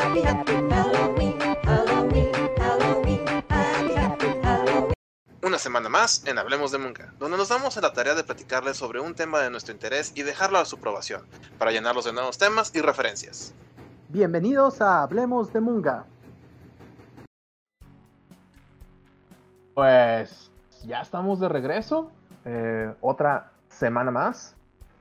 happy, happy Halloween, Halloween, Halloween, happy, happy Halloween. Una semana más en Hablemos de Munga, donde nos damos a la tarea de platicarles sobre un tema de nuestro interés y dejarlo a su aprobación, para llenarlos de nuevos temas y referencias. Bienvenidos a Hablemos de Munga. Pues ya estamos de regreso, eh, otra semana más,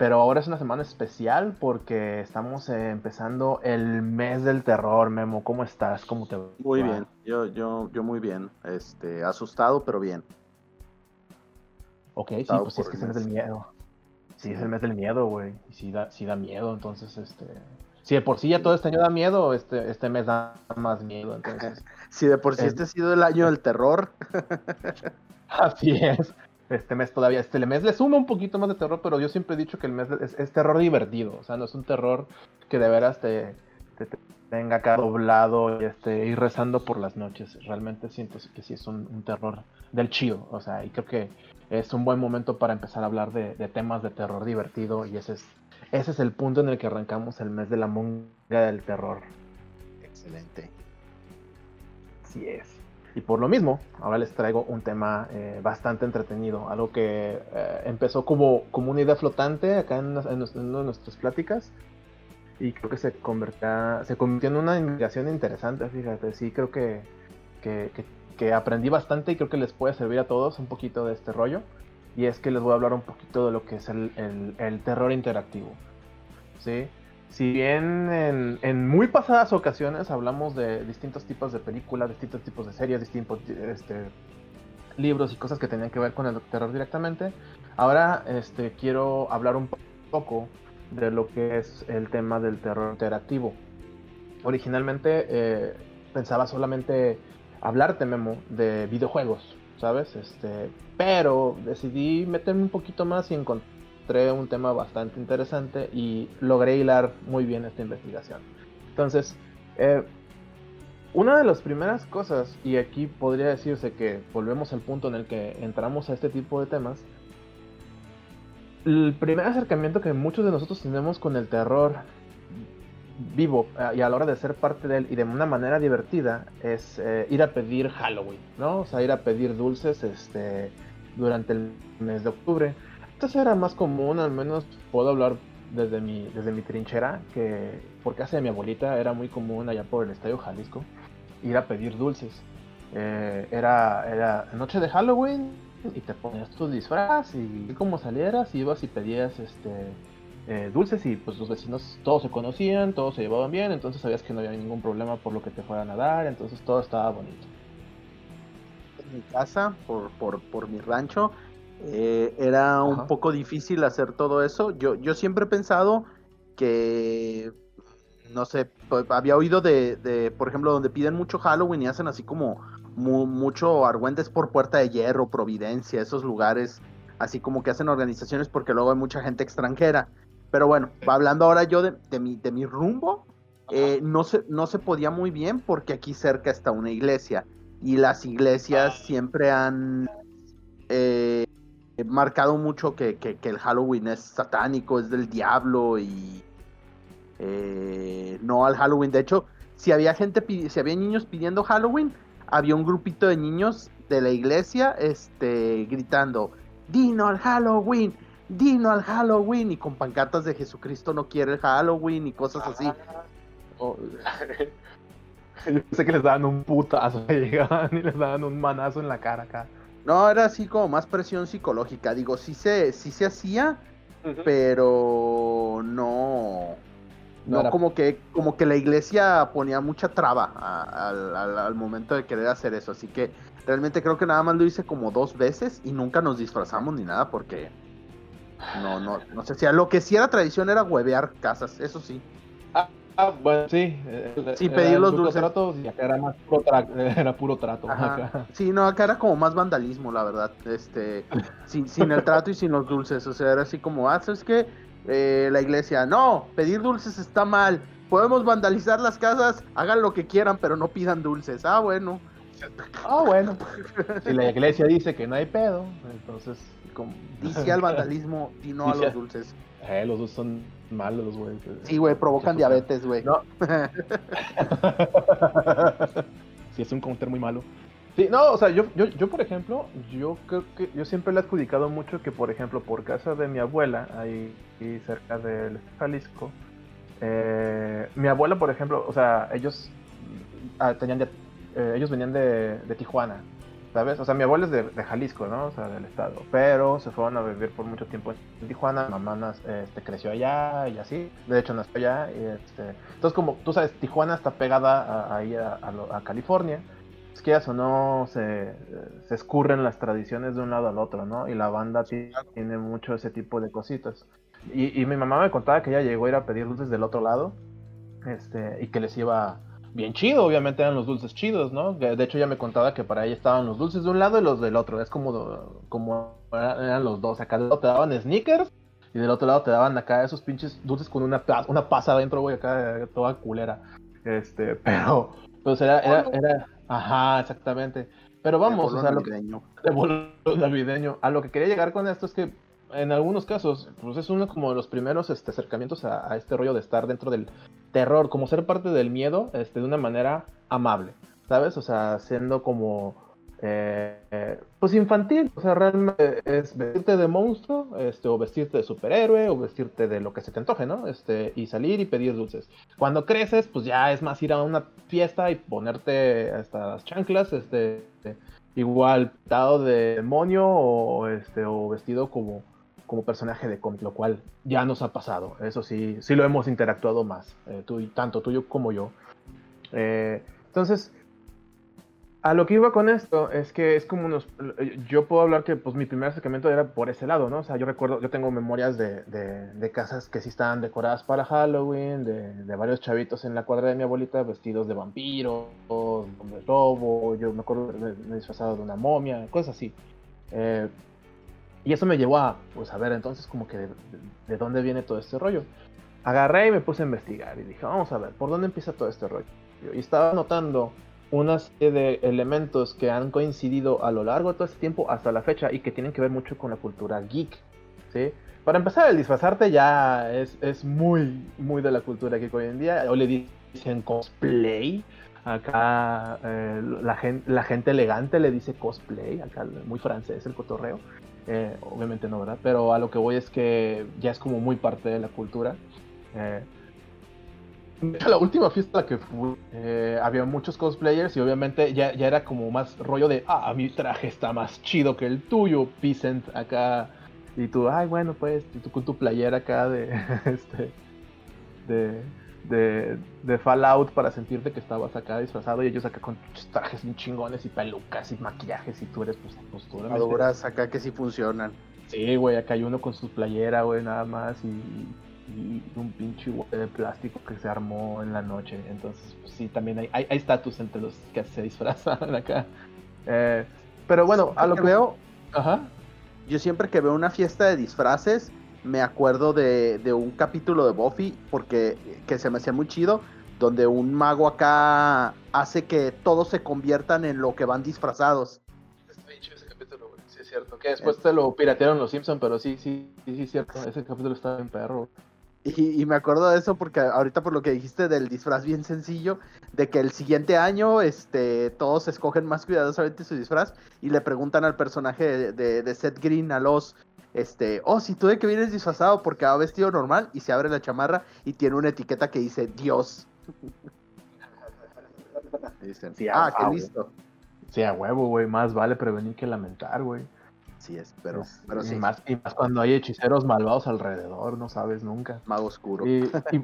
pero ahora es una semana especial porque estamos eh, empezando el mes del terror. Memo, ¿cómo estás? ¿Cómo te va? Muy bien, yo, yo, yo muy bien, este, asustado pero bien. Ok, sí, pues sí, es que es el mes del miedo. Sí, es el mes del miedo, güey. Y sí da, sí da miedo, entonces, este... Si de por sí ya todo este año da miedo, este, este mes da más miedo, entonces... Si de por sí Eh. este ha sido el año del terror, Así es. Este mes todavía, este mes le suma un poquito más de terror, pero yo siempre he dicho que el mes es, es terror divertido. O sea, no es un terror que de veras te, te- te tenga acá doblado y este, ir rezando por las noches. Realmente siento que sí es un, un terror del chido. O sea, y creo que es un buen momento para empezar a hablar de, de temas de terror divertido. Y ese es, ese es el punto en el que arrancamos el mes de la monga del terror. excelente. Así es. Y por lo mismo, ahora les traigo un tema eh, bastante entretenido, algo que eh, empezó como, como una idea flotante acá en, una de nuestras pláticas y creo que se, convirtió en una investigación interesante, fíjate, sí creo que, que, que- que aprendí bastante y creo que les puede servir a todos un poquito de este rollo y es que les voy a hablar un poquito de lo que es el, el- el terror interactivo. ¿sí? Si bien en, en muy pasadas ocasiones hablamos de distintos tipos de películas, distintos tipos de series, distintos este, libros y cosas que tenían que ver con el terror directamente, ahora este, quiero hablar un po- poco de lo que es el tema del terror interactivo. Originalmente eh, pensaba solamente hablarte, Memo, de videojuegos, ¿sabes? Este, pero decidí meterme un poquito más y encontré un tema bastante interesante y logré hilar muy bien esta investigación. Entonces, eh, una de las primeras cosas, y aquí podría decirse que volvemos al punto en el que entramos a este tipo de temas, el primer acercamiento que muchos de nosotros tenemos con el terror vivo eh, y a la hora de ser parte de él y de una manera divertida es eh, ir a pedir Halloween, ¿no? O sea, ir a pedir dulces este, durante el mes de octubre. Entonces era más común, al menos puedo hablar desde mi, desde mi trinchera, que por casa de mi abuelita era muy común allá por el Estadio Jalisco ir a pedir dulces. Eh, era, era noche de Halloween y te ponías tu disfraz y como salieras ibas y pedías este eh, dulces y pues los vecinos todos se conocían, todos se llevaban bien, entonces sabías que no había ningún problema por lo que te fueran a dar, entonces todo estaba bonito. En mi casa, por, por, por mi rancho, eh, era un poco difícil hacer todo eso. Yo, yo siempre he pensado que, no sé, pues, había oído de, de, por ejemplo, donde piden mucho Halloween y hacen así como mu- mucho argüentes por Puerta de Hierro, Providencia, esos lugares, así como que hacen organizaciones porque luego hay mucha gente extranjera. Pero bueno, hablando ahora yo de, de mi, de mi rumbo, eh, no, se, no se podía muy bien porque aquí cerca está una iglesia y las iglesias siempre han eh, marcado mucho que, que- el Halloween es satánico, es del diablo y eh, no al Halloween. De hecho, si había gente, si había niños pidiendo Halloween, había un grupito de niños de la iglesia este, gritando, Dino al Halloween, Dino al Halloween y con pancartas de Jesucristo no quiere el Halloween y cosas así. Oh, Yo pensé que les daban un putazo, y les daban un manazo en la cara acá. No, era así como más presión psicológica. Digo, sí se, sí se hacía, pero no. No No, era- como que, como que la iglesia ponía mucha traba a- al, al- al momento de querer hacer eso. Así que realmente creo que nada más lo hice como dos veces y nunca nos disfrazamos ni nada porque no, no, no sé si lo que sí era tradición era huevear casas, eso sí. Ah, bueno, sí. eh, Sí, era pedir los dulces. y acá era más puro, tra- era puro trato. Acá. Sí, no, acá era como más vandalismo, la verdad. Este, sin, sin el trato y sin los dulces. O sea, era así como, ah, ¿sabes qué? Eh, la iglesia, no, pedir dulces está mal. Podemos vandalizar las casas, hagan lo que quieran, pero no pidan dulces. Ah, bueno. Ah, bueno. Si la iglesia dice que no hay pedo, entonces, como... Dice al vandalismo y no a los dulces. Eh, los dulces son malos, güey. Sí, güey, provocan diabetes, güey. No. sí, es un counter muy malo. Sí, no, o sea, yo, yo, yo, por ejemplo, yo creo que yo siempre le he adjudicado mucho que, por ejemplo, por casa de mi abuela, ahí ahí cerca del Jalisco, eh, mi abuela, por ejemplo, o sea, ellos ah, tenían de- eh, ellos venían de, de Tijuana, ¿sabes? O sea, mi abuela es de, de Jalisco, ¿no? O sea, del estado, pero se fueron a vivir por mucho tiempo en Tijuana, mi mamá este, creció allá y así, de hecho nació allá, y este, entonces como tú sabes, Tijuana está pegada a- ahí a, a a California, es que o no se, se escurren las tradiciones de un lado al otro, ¿no? Y la banda ti- tiene mucho ese tipo de cositas. Y, y mi mamá me contaba que ella llegó a ir a pedir dulces del otro lado, este, y que les iba bien chido, obviamente eran los dulces chidos, ¿no? De hecho ella me contaba que para ella estaban los dulces de un lado y los del otro, es como, como eran los dos, acá del lado te daban sneakers y del otro lado te daban acá esos pinches dulces con una, una pasa adentro, güey, acá toda culera. Este, pero, pues era, era, era, ajá, exactamente. Pero vamos, o sea, lo que, navideño. de bolo navideño. A lo que quería llegar con esto es que en algunos casos, pues es uno como de los primeros este, acercamientos a, a este rollo de estar dentro del terror, como ser parte del miedo, este, de una manera amable, ¿sabes? O sea, siendo como, eh, pues infantil, o sea, realmente es vestirte de monstruo, este, o vestirte de superhéroe, o vestirte de lo que se te antoje, ¿no? Este, y salir y pedir dulces. Cuando creces, pues ya es más ir a una fiesta y ponerte hasta las chanclas, este, igual pintado de demonio o este o vestido como como personaje de cómic, lo cual ya nos ha pasado. Eso sí, sí lo hemos interactuado más, eh, tú tanto tú yo como yo. Eh, entonces, a lo que iba con esto es que es como unos. Yo puedo hablar que pues mi primer acercamiento era por ese lado, ¿no? O sea, yo recuerdo, yo tengo memorias de, de, de casas que sí estaban decoradas para Halloween, de, de varios chavitos en la cuadra de mi abuelita vestidos de vampiros, de lobo, yo me acuerdo disfrazado de una momia, cosas así. Eh, y eso me llevó a, pues a ver entonces como que de, de, de dónde viene todo este rollo. Agarré y me puse a investigar y dije, vamos a ver, ¿por dónde empieza todo este rollo? Y estaba notando una serie de elementos que han coincidido a lo largo de todo este tiempo hasta la fecha y que tienen que ver mucho con la cultura geek, ¿sí? Para empezar, el disfrazarte ya es, es muy, muy de la cultura geek hoy en día. O le dicen cosplay. Acá eh, la, gente, la gente elegante le dice cosplay. Acá muy francés el cotorreo. Eh, obviamente no, ¿verdad? Pero a lo que voy es que ya es como muy parte de la cultura. Eh, la última fiesta que fui, eh, había muchos cosplayers y obviamente ya, ya, era como más rollo de, ah, mi traje está más chido que el tuyo, Peasant, acá. Y tú, ay, bueno, pues, tú con tu playera acá de, este, de, de, de, Fallout para sentirte que estabas acá disfrazado y ellos acá con trajes bien chingones y pelucas y maquillajes y tú eres, pues, pues tú Armaduras acá que sí funcionan. Sí, güey, acá hay uno con su playera, güey, nada más y y un pinche de plástico que se armó en la noche. Entonces, pues, sí, también hay estatus hay, entre los que se disfrazan acá. Eh, pero bueno, a lo que veo. Ajá. Yo siempre que veo una fiesta de disfraces, me acuerdo de, de, un capítulo de Buffy, porque que se me hacía muy chido, donde un mago acá hace que todos se conviertan en lo que van disfrazados. Está bien chido ese capítulo, güey. Sí, es cierto. Que después te lo piratearon los Simpsons, pero sí, sí, sí, sí, es cierto. Ese capítulo está bien perro. Y, y, me acuerdo de eso porque ahorita por lo que dijiste del disfraz bien sencillo, de que el siguiente año este, todos escogen más cuidadosamente su disfraz y le preguntan al personaje de, de, de Seth Green, a los, este, oh, si tú de que vienes disfrazado porque va vestido normal y se abre la chamarra y tiene una etiqueta que dice Dios. Dicen, sí, ah, qué listo. Sí, a huevo, güey, más vale prevenir que lamentar, güey. Sí es, pero, es, pero y sí. Más, y más cuando hay hechiceros malvados alrededor, no sabes nunca. Mago oscuro. Y, y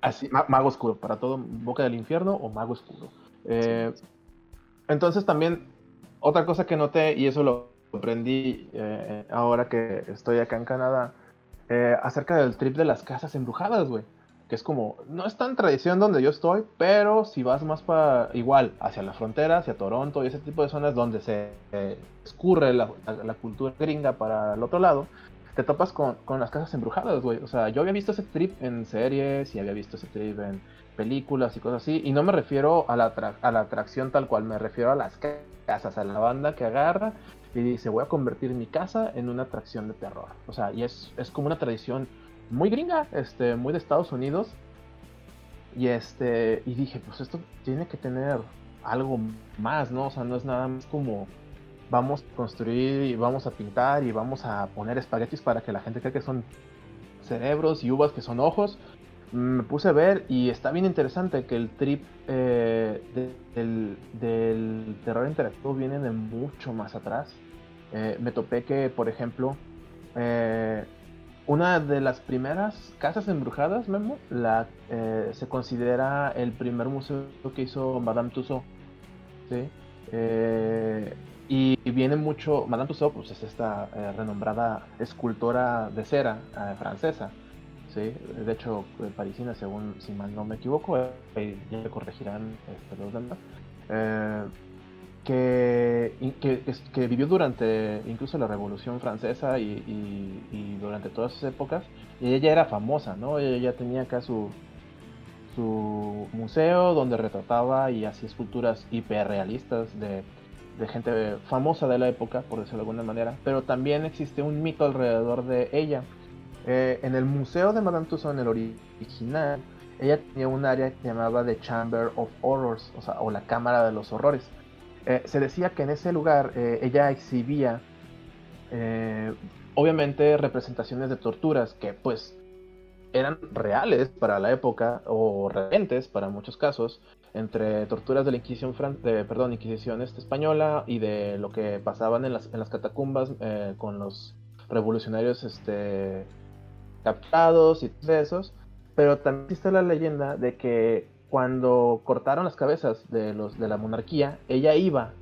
así, mago oscuro, para todo, boca del infierno o mago oscuro. Eh, sí. Entonces también, otra cosa que noté, y eso lo aprendí eh, ahora que estoy acá en Canadá, eh, acerca del trip de las casas embrujadas, güey. Que es como, no es tan tradición donde yo estoy, pero si vas más para, igual, hacia la frontera, hacia Toronto y ese tipo de zonas donde se eh, escurre la, la, la, cultura gringa para el otro lado, te topas con, con las casas embrujadas, güey. O sea, yo había visto ese trip en series y había visto ese trip en películas y cosas así, y no me refiero a la, a la atracción tal cual, me refiero a las casas, a la banda que agarra y dice, voy a convertir mi casa en una atracción de terror. O sea, y es, es como una tradición muy gringa, este, muy de Estados Unidos. Y este, y dije, pues esto tiene que tener algo más, ¿no? O sea, no es nada más como vamos a construir y vamos a pintar y vamos a poner espaguetis para que la gente crea que son cerebros y uvas que son ojos. Me puse a ver y está bien interesante que el trip eh, de- del, del terror interactivo viene de mucho más atrás. Eh, me topé que, por ejemplo, eh, una de las primeras casas embrujadas, la, eh, se considera el primer museo que hizo Madame Tussauds. ¿sí? Y, viene mucho, Madame Tussauds pues, es esta renombrada escultora de cera francesa. ¿sí? De hecho, parisina, según si mal no me equivoco, ya me corregirán este, los demás. Que, vivió durante incluso la Revolución Francesa y, durante todas esas épocas. Y ella era famosa, ¿no? Ella tenía acá su, su museo donde retrataba y hacía esculturas hiperrealistas de, de gente famosa de la época, por decirlo de alguna manera. Pero también existe un mito alrededor de ella. Eh, en el museo de Madame Tussauds, en el ori- original, ella tenía un área que llamaba The Chamber of Horrors, o sea, o la Cámara de los Horrores. Eh, se decía que en ese lugar eh, ella exhibía, eh, obviamente, representaciones de torturas que, pues, eran reales para la época o reales para muchos casos entre torturas de la Inquisición, fran- perdón, Inquisición este, española y de lo que pasaban en las, en las catacumbas con los revolucionarios este, capturados y todo esos. Pero también existe la leyenda de que cuando cortaron las cabezas de los de la monarquía, ella iba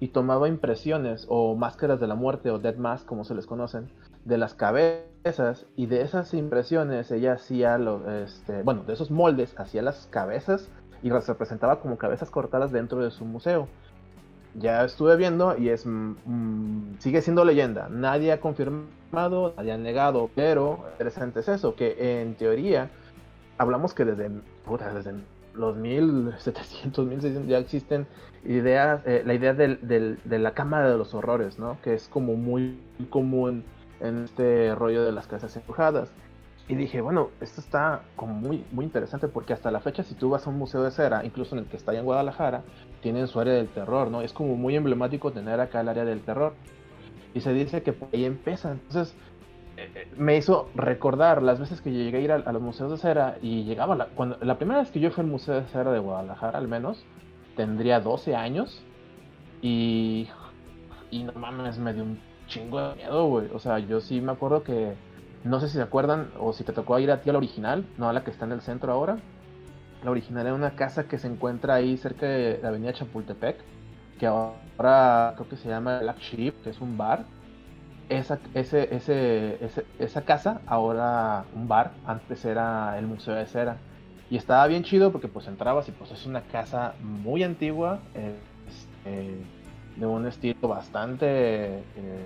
y tomaba impresiones o máscaras de la muerte o dead mask como se les conocen de las cabezas y de esas impresiones ella hacía lo, este, bueno, de esos moldes hacía las cabezas y las representaba como cabezas cortadas dentro de su museo. Ya estuve viendo y es mm, mm, sigue siendo leyenda. Nadie ha confirmado, nadie ha negado, pero interesante es eso, que en teoría hablamos que desde, puta, desde los 1700, 1600 ya existen ideas, eh, la idea del- de la cámara de los horrores, ¿no? Que es como muy común en este rollo de las casas embrujadas. Y dije, bueno, esto está como muy, muy interesante porque hasta la fecha si tú vas a un museo de cera, incluso en el que está allá en Guadalajara, tienen su área del terror, ¿no? Es como muy emblemático tener acá el área del terror. Y se dice que por ahí empieza. Entonces, me hizo recordar las veces que llegué a ir a, a los museos de cera y llegaba, la, cuando, la primera vez que yo fui al Museo de Cera de Guadalajara al menos, tendría 12 años y, y no mames, me dio un chingo de miedo, güey. O sea, yo sí me acuerdo que, no sé si se acuerdan o si te tocó ir a ti a la original, no a la que está en el centro ahora. La original era una casa que se encuentra ahí cerca de la avenida Chapultepec, que ahora creo que se llama Black Sheep, que es un bar esa, ese, ese, ese- esa casa, ahora un bar, antes era el Museo de Cera. Y estaba bien chido porque pues entrabas y pues es una casa muy antigua, este, de un estilo bastante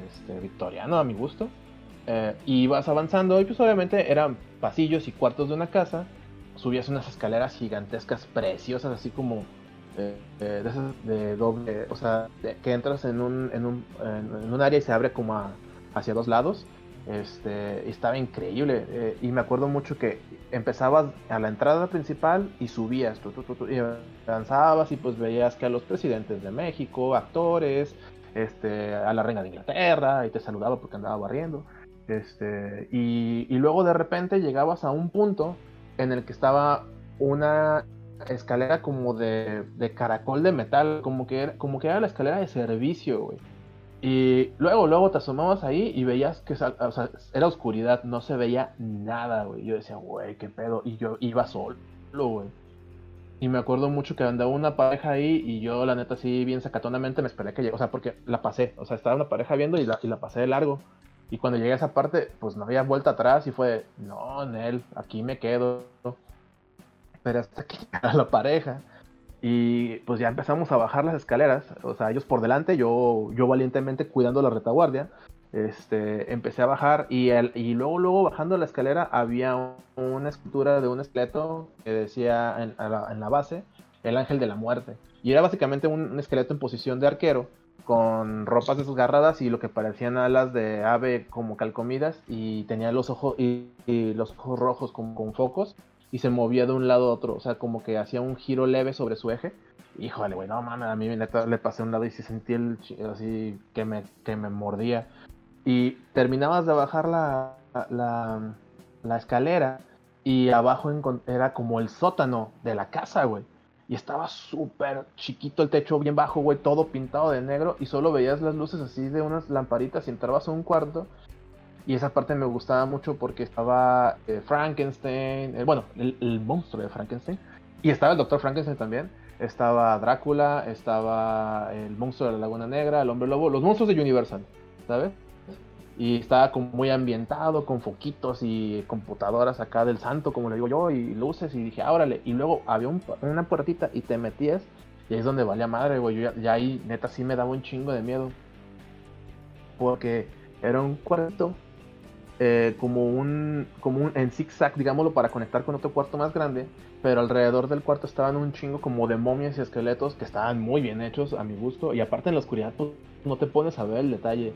este, victoriano a mi gusto. Eh, y ibas avanzando y pues obviamente eran pasillos y cuartos de una casa. Subías unas escaleras gigantescas, preciosas, así como eh, eh, de doble, o sea, que entras en un, en un, en un área y se abre como a- hacia dos lados. Este, estaba increíble. eh, y me acuerdo mucho que empezabas a la entrada principal y subías, tu, tu, tu, y avanzabas y pues veías que a los presidentes de México, actores, este, a la reina de Inglaterra, y te saludaba porque andaba barriendo. Este, y, luego de repente llegabas a un punto en el que estaba una escalera como de, caracol de metal, como que, como que era la escalera de servicio, güey. Y luego, luego te asomabas ahí y veías que era oscuridad, no se veía nada, güey. Yo decía, güey, qué pedo. Y yo iba solo, güey. Y me acuerdo mucho que andaba una pareja ahí y yo, la neta, así bien sacatonamente me esperé que llegue. O sea, porque la pasé. O sea, estaba una pareja viendo y la, y la pasé de largo. Y cuando llegué a esa parte, pues no había vuelta atrás y fue, no, Nel, aquí me quedo. Pero hasta que llegara la pareja. Y pues ya empezamos a bajar las escaleras, o sea, ellos por delante, yo, yo valientemente cuidando la retaguardia. Este, empecé a bajar y, el, y luego, luego bajando la escalera había un- una escultura de un esqueleto que decía en, la, base el ángel de la muerte. Y era básicamente un, un esqueleto en posición de arquero con ropas desgarradas y lo que parecían alas de ave como calcomidas y tenía los ojos y, y los ojos rojos como con focos y se movía de un lado a otro, o sea, como que hacía un giro leve sobre su eje. Híjole, güey, no mames, a mí neta, le pasé a un lado y sí sentí el así que me, que me mordía. Y terminabas de bajar la, la, la escalera y abajo era como el sótano de la casa, güey. Y estaba súper chiquito el techo, bien bajo, güey, todo pintado de negro. Y solo veías las luces así de unas lamparitas y entrabas a un cuarto. Y esa parte me gustaba mucho porque estaba eh, Frankenstein, eh, bueno, el, monstruo de Frankenstein. Y estaba el Doctor Frankenstein también. Estaba Drácula, estaba el monstruo de la Laguna Negra, el hombre lobo, los monstruos de Universal, ¿sabes? Y estaba como muy ambientado, con foquitos y computadoras acá del santo, como le digo yo, y luces, y dije, ah, órale. Y luego había un- una puertita y te metías, y ahí es donde valía madre, güey. Ya, ya ahí, neta, sí me daba un chingo de miedo. Porque era un cuarto, eh, como un, como un, en zigzag, digámoslo, para conectar con otro cuarto más grande, pero alrededor del cuarto estaban un chingo como de momias y esqueletos que estaban muy bien hechos a mi gusto, y aparte en la oscuridad, pues, no te pones a ver el detalle.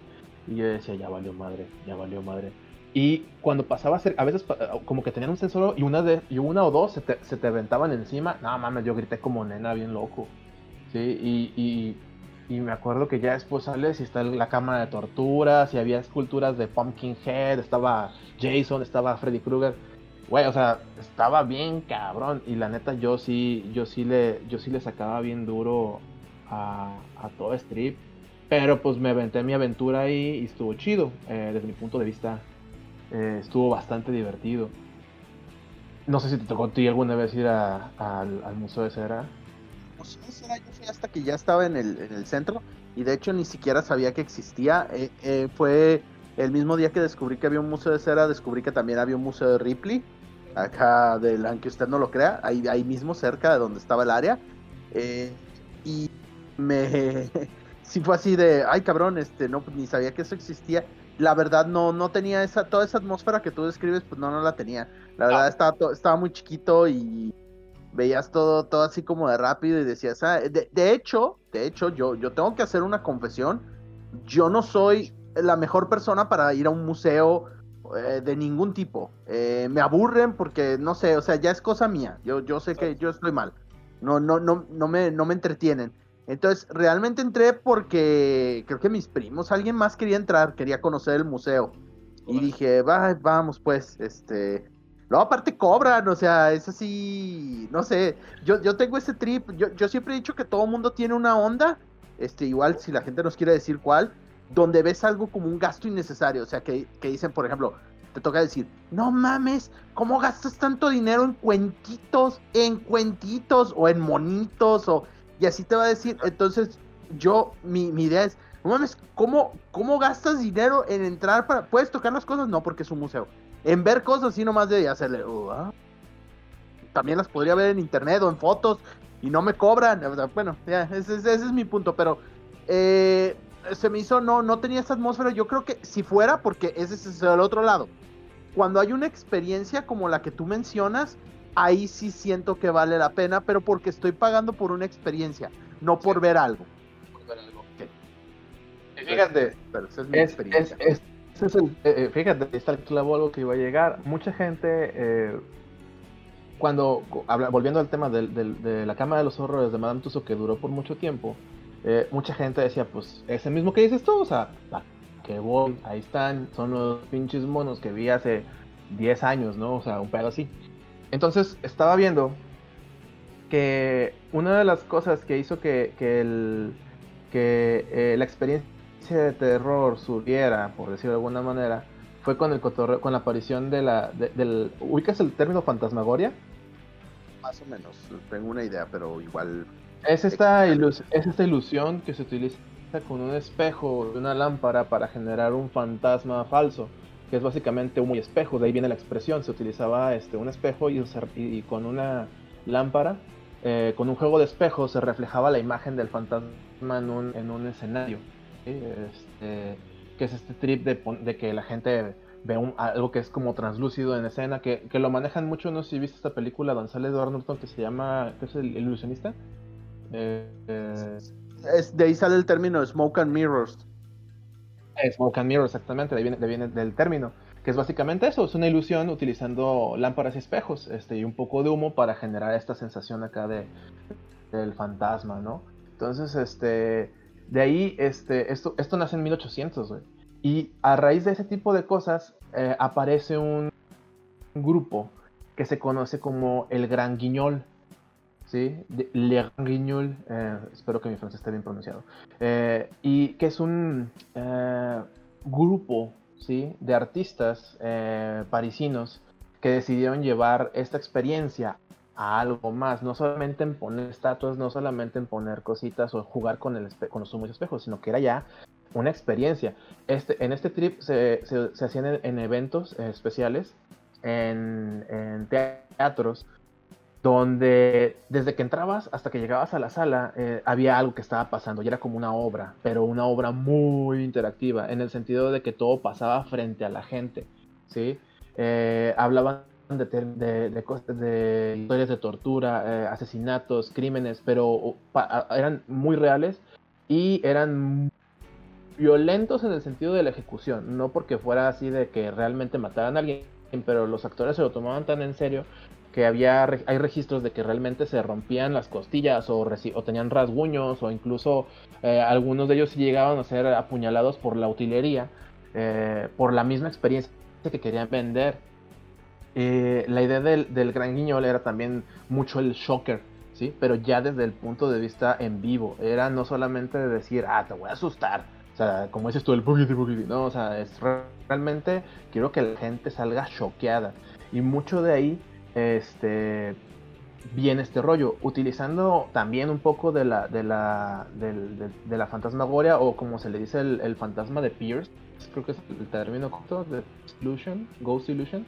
Y yo decía, ya valió madre, ya valió madre. Y cuando pasaba a ser, a veces como que tenían un sensor y una de y una o dos se te, se te aventaban encima. No mames, yo grité como nena bien loco. Sí, y, y me acuerdo que ya después sales y está la cámara de torturas y había esculturas de Pumpkinhead, estaba Jason, estaba Freddy Krueger. Güey, o sea, estaba bien cabrón. Y la neta, yo sí, yo sí le, yo sí le sacaba bien duro a, a todo Strip. Pero pues me aventé mi aventura ahí y estuvo chido. eh, desde mi punto de vista, eh, estuvo bastante divertido. No sé si te tocó a ti alguna vez ir al, al Museo de Cera. Pues sí, será, yo fui hasta que ya estaba en el, en el centro y de hecho ni siquiera sabía que existía. Eh, eh, fue el mismo día que descubrí que había un museo de cera, descubrí que también había un museo de Ripley, acá del, aunque usted no lo crea, ahí, ahí mismo cerca de donde estaba el área. Eh, y me... sí fue así de, ay cabrón, este, no, pues, ni sabía que eso existía. La verdad no, no tenía esa, toda esa atmósfera que tú describes, pues no, no la tenía. La verdad estaba, to- estaba muy chiquito y veías todo, todo así como de rápido y decías, ah, de, de hecho, de hecho, yo, yo tengo que hacer una confesión. Yo no soy la mejor persona para ir a un museo eh, de ningún tipo. Eh, me aburren porque, no sé, o sea, ya es cosa mía. Yo, yo sé que yo estoy mal. No, no, no, no me, no me entretienen. Entonces, realmente entré porque creo que mis primos, alguien más quería entrar, quería conocer el museo. Y dije, va, vamos pues, este... Luego aparte cobran, o sea, es así, no sé, yo, yo tengo ese trip, yo, yo siempre he dicho que todo mundo tiene una onda, este, igual si la gente nos quiere decir cuál, donde ves algo como un gasto innecesario, o sea, que, que dicen, por ejemplo, te toca decir, no mames, ¿cómo gastas tanto dinero en cuentitos, en cuentitos o en monitos? O, y así te va a decir, entonces yo, mi, mi idea es, no mames, ¿cómo, ¿cómo gastas dinero en entrar para, puedes tocar las cosas? No, porque es un museo. En ver cosas así nomás de hacerle, "Uh, ah". también las podría ver en internet o en fotos y no me cobran. Bueno, ya, ese, ese- ese es mi punto, pero eh, se me hizo, no, no tenía esa atmósfera. Yo creo que si fuera, porque ese es el otro lado. Cuando hay una experiencia como la que tú mencionas, ahí sí siento que vale la pena, pero porque estoy pagando por una experiencia, no por ver algo. Y fíjate, Pero esa es mi es, experiencia. es- eh, eh, fíjate, está el clavo que iba a llegar. Mucha gente, eh, cuando, volviendo al tema de la Cámara de los Horrores de Madame Tussauds, que duró por mucho tiempo, eh, mucha gente decía, pues, ese mismo que dices tú, o sea, ¿a qué voy? Ahí están, son los pinches monos que vi hace 10 años, ¿no? O sea, un pedo así. Entonces, estaba viendo que una de las cosas que hizo que, que, que la experiencia de terror subiera, por decirlo de alguna manera, fue con el cotorreo, con la aparición de la, de- del, ¿ubicas el término fantasmagoria? Más o menos, tengo una idea, pero igual Es esta, ilus- es esta ilusión que se utiliza con un espejo y una lámpara para generar un fantasma falso, que es básicamente humo y espejo, de ahí viene la expresión, se utilizaba este, un espejo y con una lámpara, eh, con un juego de espejos se reflejaba la imagen del fantasma en un, en un escenario, ¿sí? Este, que es este trip de, de que la gente ve un- algo que es como translúcido en escena, que, que lo manejan mucho, no sé si viste esta película donde sale Edward Norton que se llama, ¿qué es el ilusionista? Eh, eh, es, de ahí sale el término Smoke and Mirrors. Smoke and Mirror, exactamente, de ahí viene, de ahí viene del término. Que es básicamente eso, es una ilusión utilizando lámparas y espejos este, y un poco de humo para generar esta sensación acá de, del fantasma, ¿no? Entonces, este, de ahí, este, esto, esto nace en 1800, güey. Y a raíz de ese tipo de cosas eh, aparece un grupo que se conoce como el Gran Guiñol. ¿Sí? Le Grand Guignol, eh, espero que mi francés esté bien pronunciado. Eh, y que es un grupo ¿sí? de artistas parisinos que decidieron llevar esta experiencia a algo más, no solamente en poner estatuas, no solamente en poner cositas o jugar con, el con los humos y espejos, sino que era ya una experiencia. Este, en este trip se, se- se hacían en, en eventos especiales, en, en teatros, donde desde que entrabas hasta que llegabas a la sala eh, había algo que estaba pasando y era como una obra, pero una obra muy interactiva, en el sentido de que todo pasaba frente a la gente, ¿sí? Eh, hablaban de, de, de historias de tortura, eh, asesinatos, crímenes, pero eran muy reales y eran violentos en el sentido de la ejecución, no porque fuera así de que realmente mataran a alguien, pero los actores se lo tomaban tan en serio que había hay registros de que realmente se rompían las costillas o, tenían rasguños o incluso eh, algunos de ellos llegaban a ser apuñalados por la utilería eh, por la misma experiencia que querían vender. Eh, la idea del, Gran Guiñol era también mucho el shocker, ¿sí? Pero ya desde el punto de vista en vivo. Era no solamente de decir, ah, te voy a asustar. O sea, como dices tú, el boogie boogie. No, o sea, es re- realmente quiero que la gente salga choqueada. Y mucho de ahí, este, viene este rollo, utilizando también un poco de la, de la, de, la fantasmagoria, o como se le dice el, el fantasma de Pierce, creo que es el término correcto, de illusion, ghost illusion.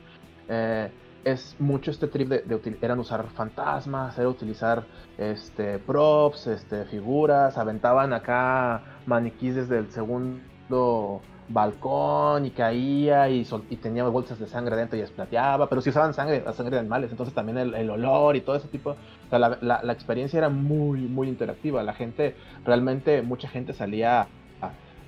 Eh, es mucho este trip de, de eran usar fantasmas, era utilizar este props, este figuras, aventaban acá maniquís desde el segundo balcón y caía y, y tenía bolsas de sangre dentro y esplateaba, pero si usaban sangre, sangre de animales, entonces también el, olor y todo ese tipo, o sea, la- la experiencia era muy, muy interactiva, la gente, realmente mucha gente salía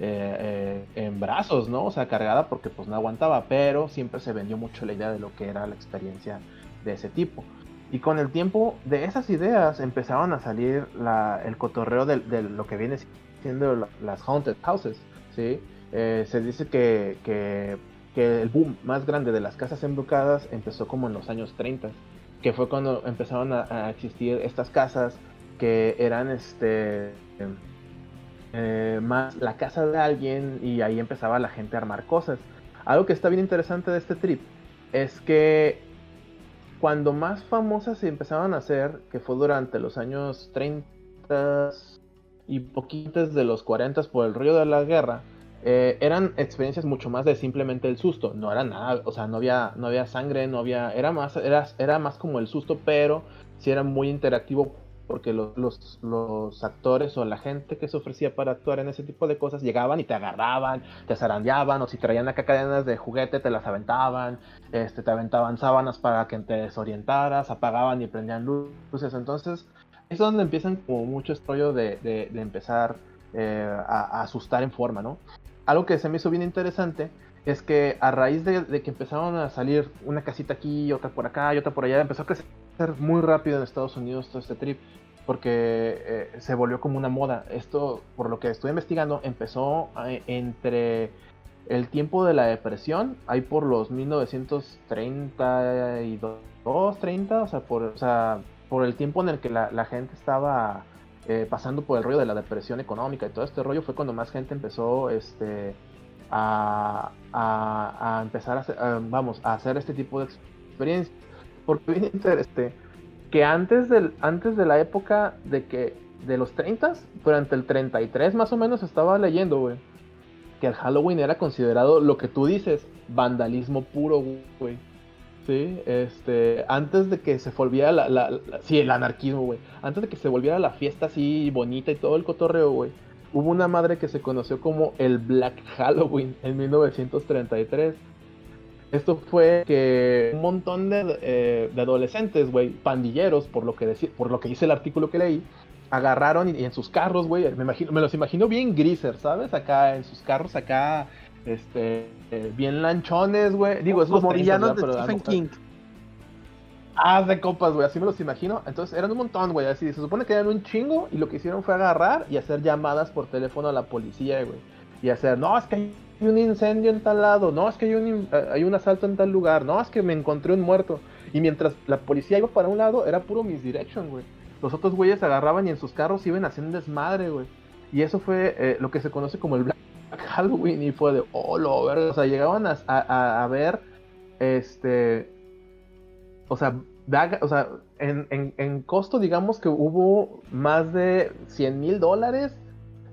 eh, eh, en brazos, ¿no? O sea, cargada porque pues no aguantaba, pero siempre se vendió mucho la idea de lo que era la experiencia de ese tipo. Y con el tiempo de esas ideas empezaron a salir el cotorreo de, lo que viene siendo la- las haunted houses, ¿sí? Eh, se dice que, que- el boom más grande de las casas embrujadas empezó como en los años 30, que fue cuando empezaron a existir estas casas que eran este eh, más la casa de alguien y ahí empezaba la gente a armar cosas. Algo que está bien interesante de este trip es que cuando más famosas se empezaban a hacer, que fue durante los años 30 y poquitos de los 40 por el río de la guerra, eh, eran experiencias mucho más de simplemente el susto, no era nada, o sea, no había, no había sangre, no había, era más, era, era más como el susto, pero sí era muy interactivo porque los, los, los actores o la gente que se ofrecía para actuar en ese tipo de cosas llegaban y te agarraban, te zarandeaban, o si traían acá cadenas de juguete te las aventaban, este, te aventaban sábanas para que te desorientaras, apagaban y prendían luces, entonces es donde empiezan como mucho este rollo de, de, de empezar eh, a asustar en forma, ¿no? Algo que se me hizo bien interesante es que a raíz de, que empezaron a salir una casita aquí, otra por acá y otra por allá, empezó a crecer muy rápido en Estados Unidos todo este trip, porque eh, se volvió como una moda. Esto, por lo que estoy investigando, empezó eh, entre el tiempo de la depresión, ahí por los 1932, 30, o sea, por, o sea, por el tiempo en el que la, la gente estaba eh, pasando por el rollo de la depresión económica y todo este rollo, fue cuando más gente empezó este, a, empezar a hacer, a, vamos, a hacer este tipo de experiencias. Porque bien interesante que antes, del, antes de la época de que de los 30, durante el 33 más o menos estaba leyendo, güey, que el Halloween era considerado lo que tú dices, vandalismo puro, güey. Sí, este, antes de que se volviera la, la sí, el anarquismo, güey. Antes de que se volviera la fiesta así bonita y todo el cotorreo, güey. Hubo una madre que se conoció como el Black Halloween en 1933. Esto fue que un montón de, eh, de adolescentes, güey, pandilleros, por lo que deci por lo que dice el artículo que leí, agarraron y, y en sus carros, güey, me, imagino, me los imagino bien griser, ¿sabes? Acá en sus carros, acá, este, eh, bien lanchones, güey. Digo, es Como villanos de Stephen King. Ah, de copas, güey, así me los imagino. Entonces eran un montón, güey, así. Se supone que eran un chingo y lo que hicieron fue agarrar y hacer llamadas por teléfono a la policía, güey. Y hacer, no, es que hay un incendio en tal lado, no, es que hay un, eh, hay un asalto en tal lugar, no, es que me encontré un muerto. Y mientras la policía iba para un lado, era puro misdirection, güey. Los otros güeyes agarraban y en sus carros iban haciendo desmadre, güey. Y eso fue eh, lo que se conoce como el Black Halloween y fue de, oh, lo. O sea, llegaban a, a- a ver, este, o sea, o sea en, en- costo, digamos que hubo más de 100 mil dólares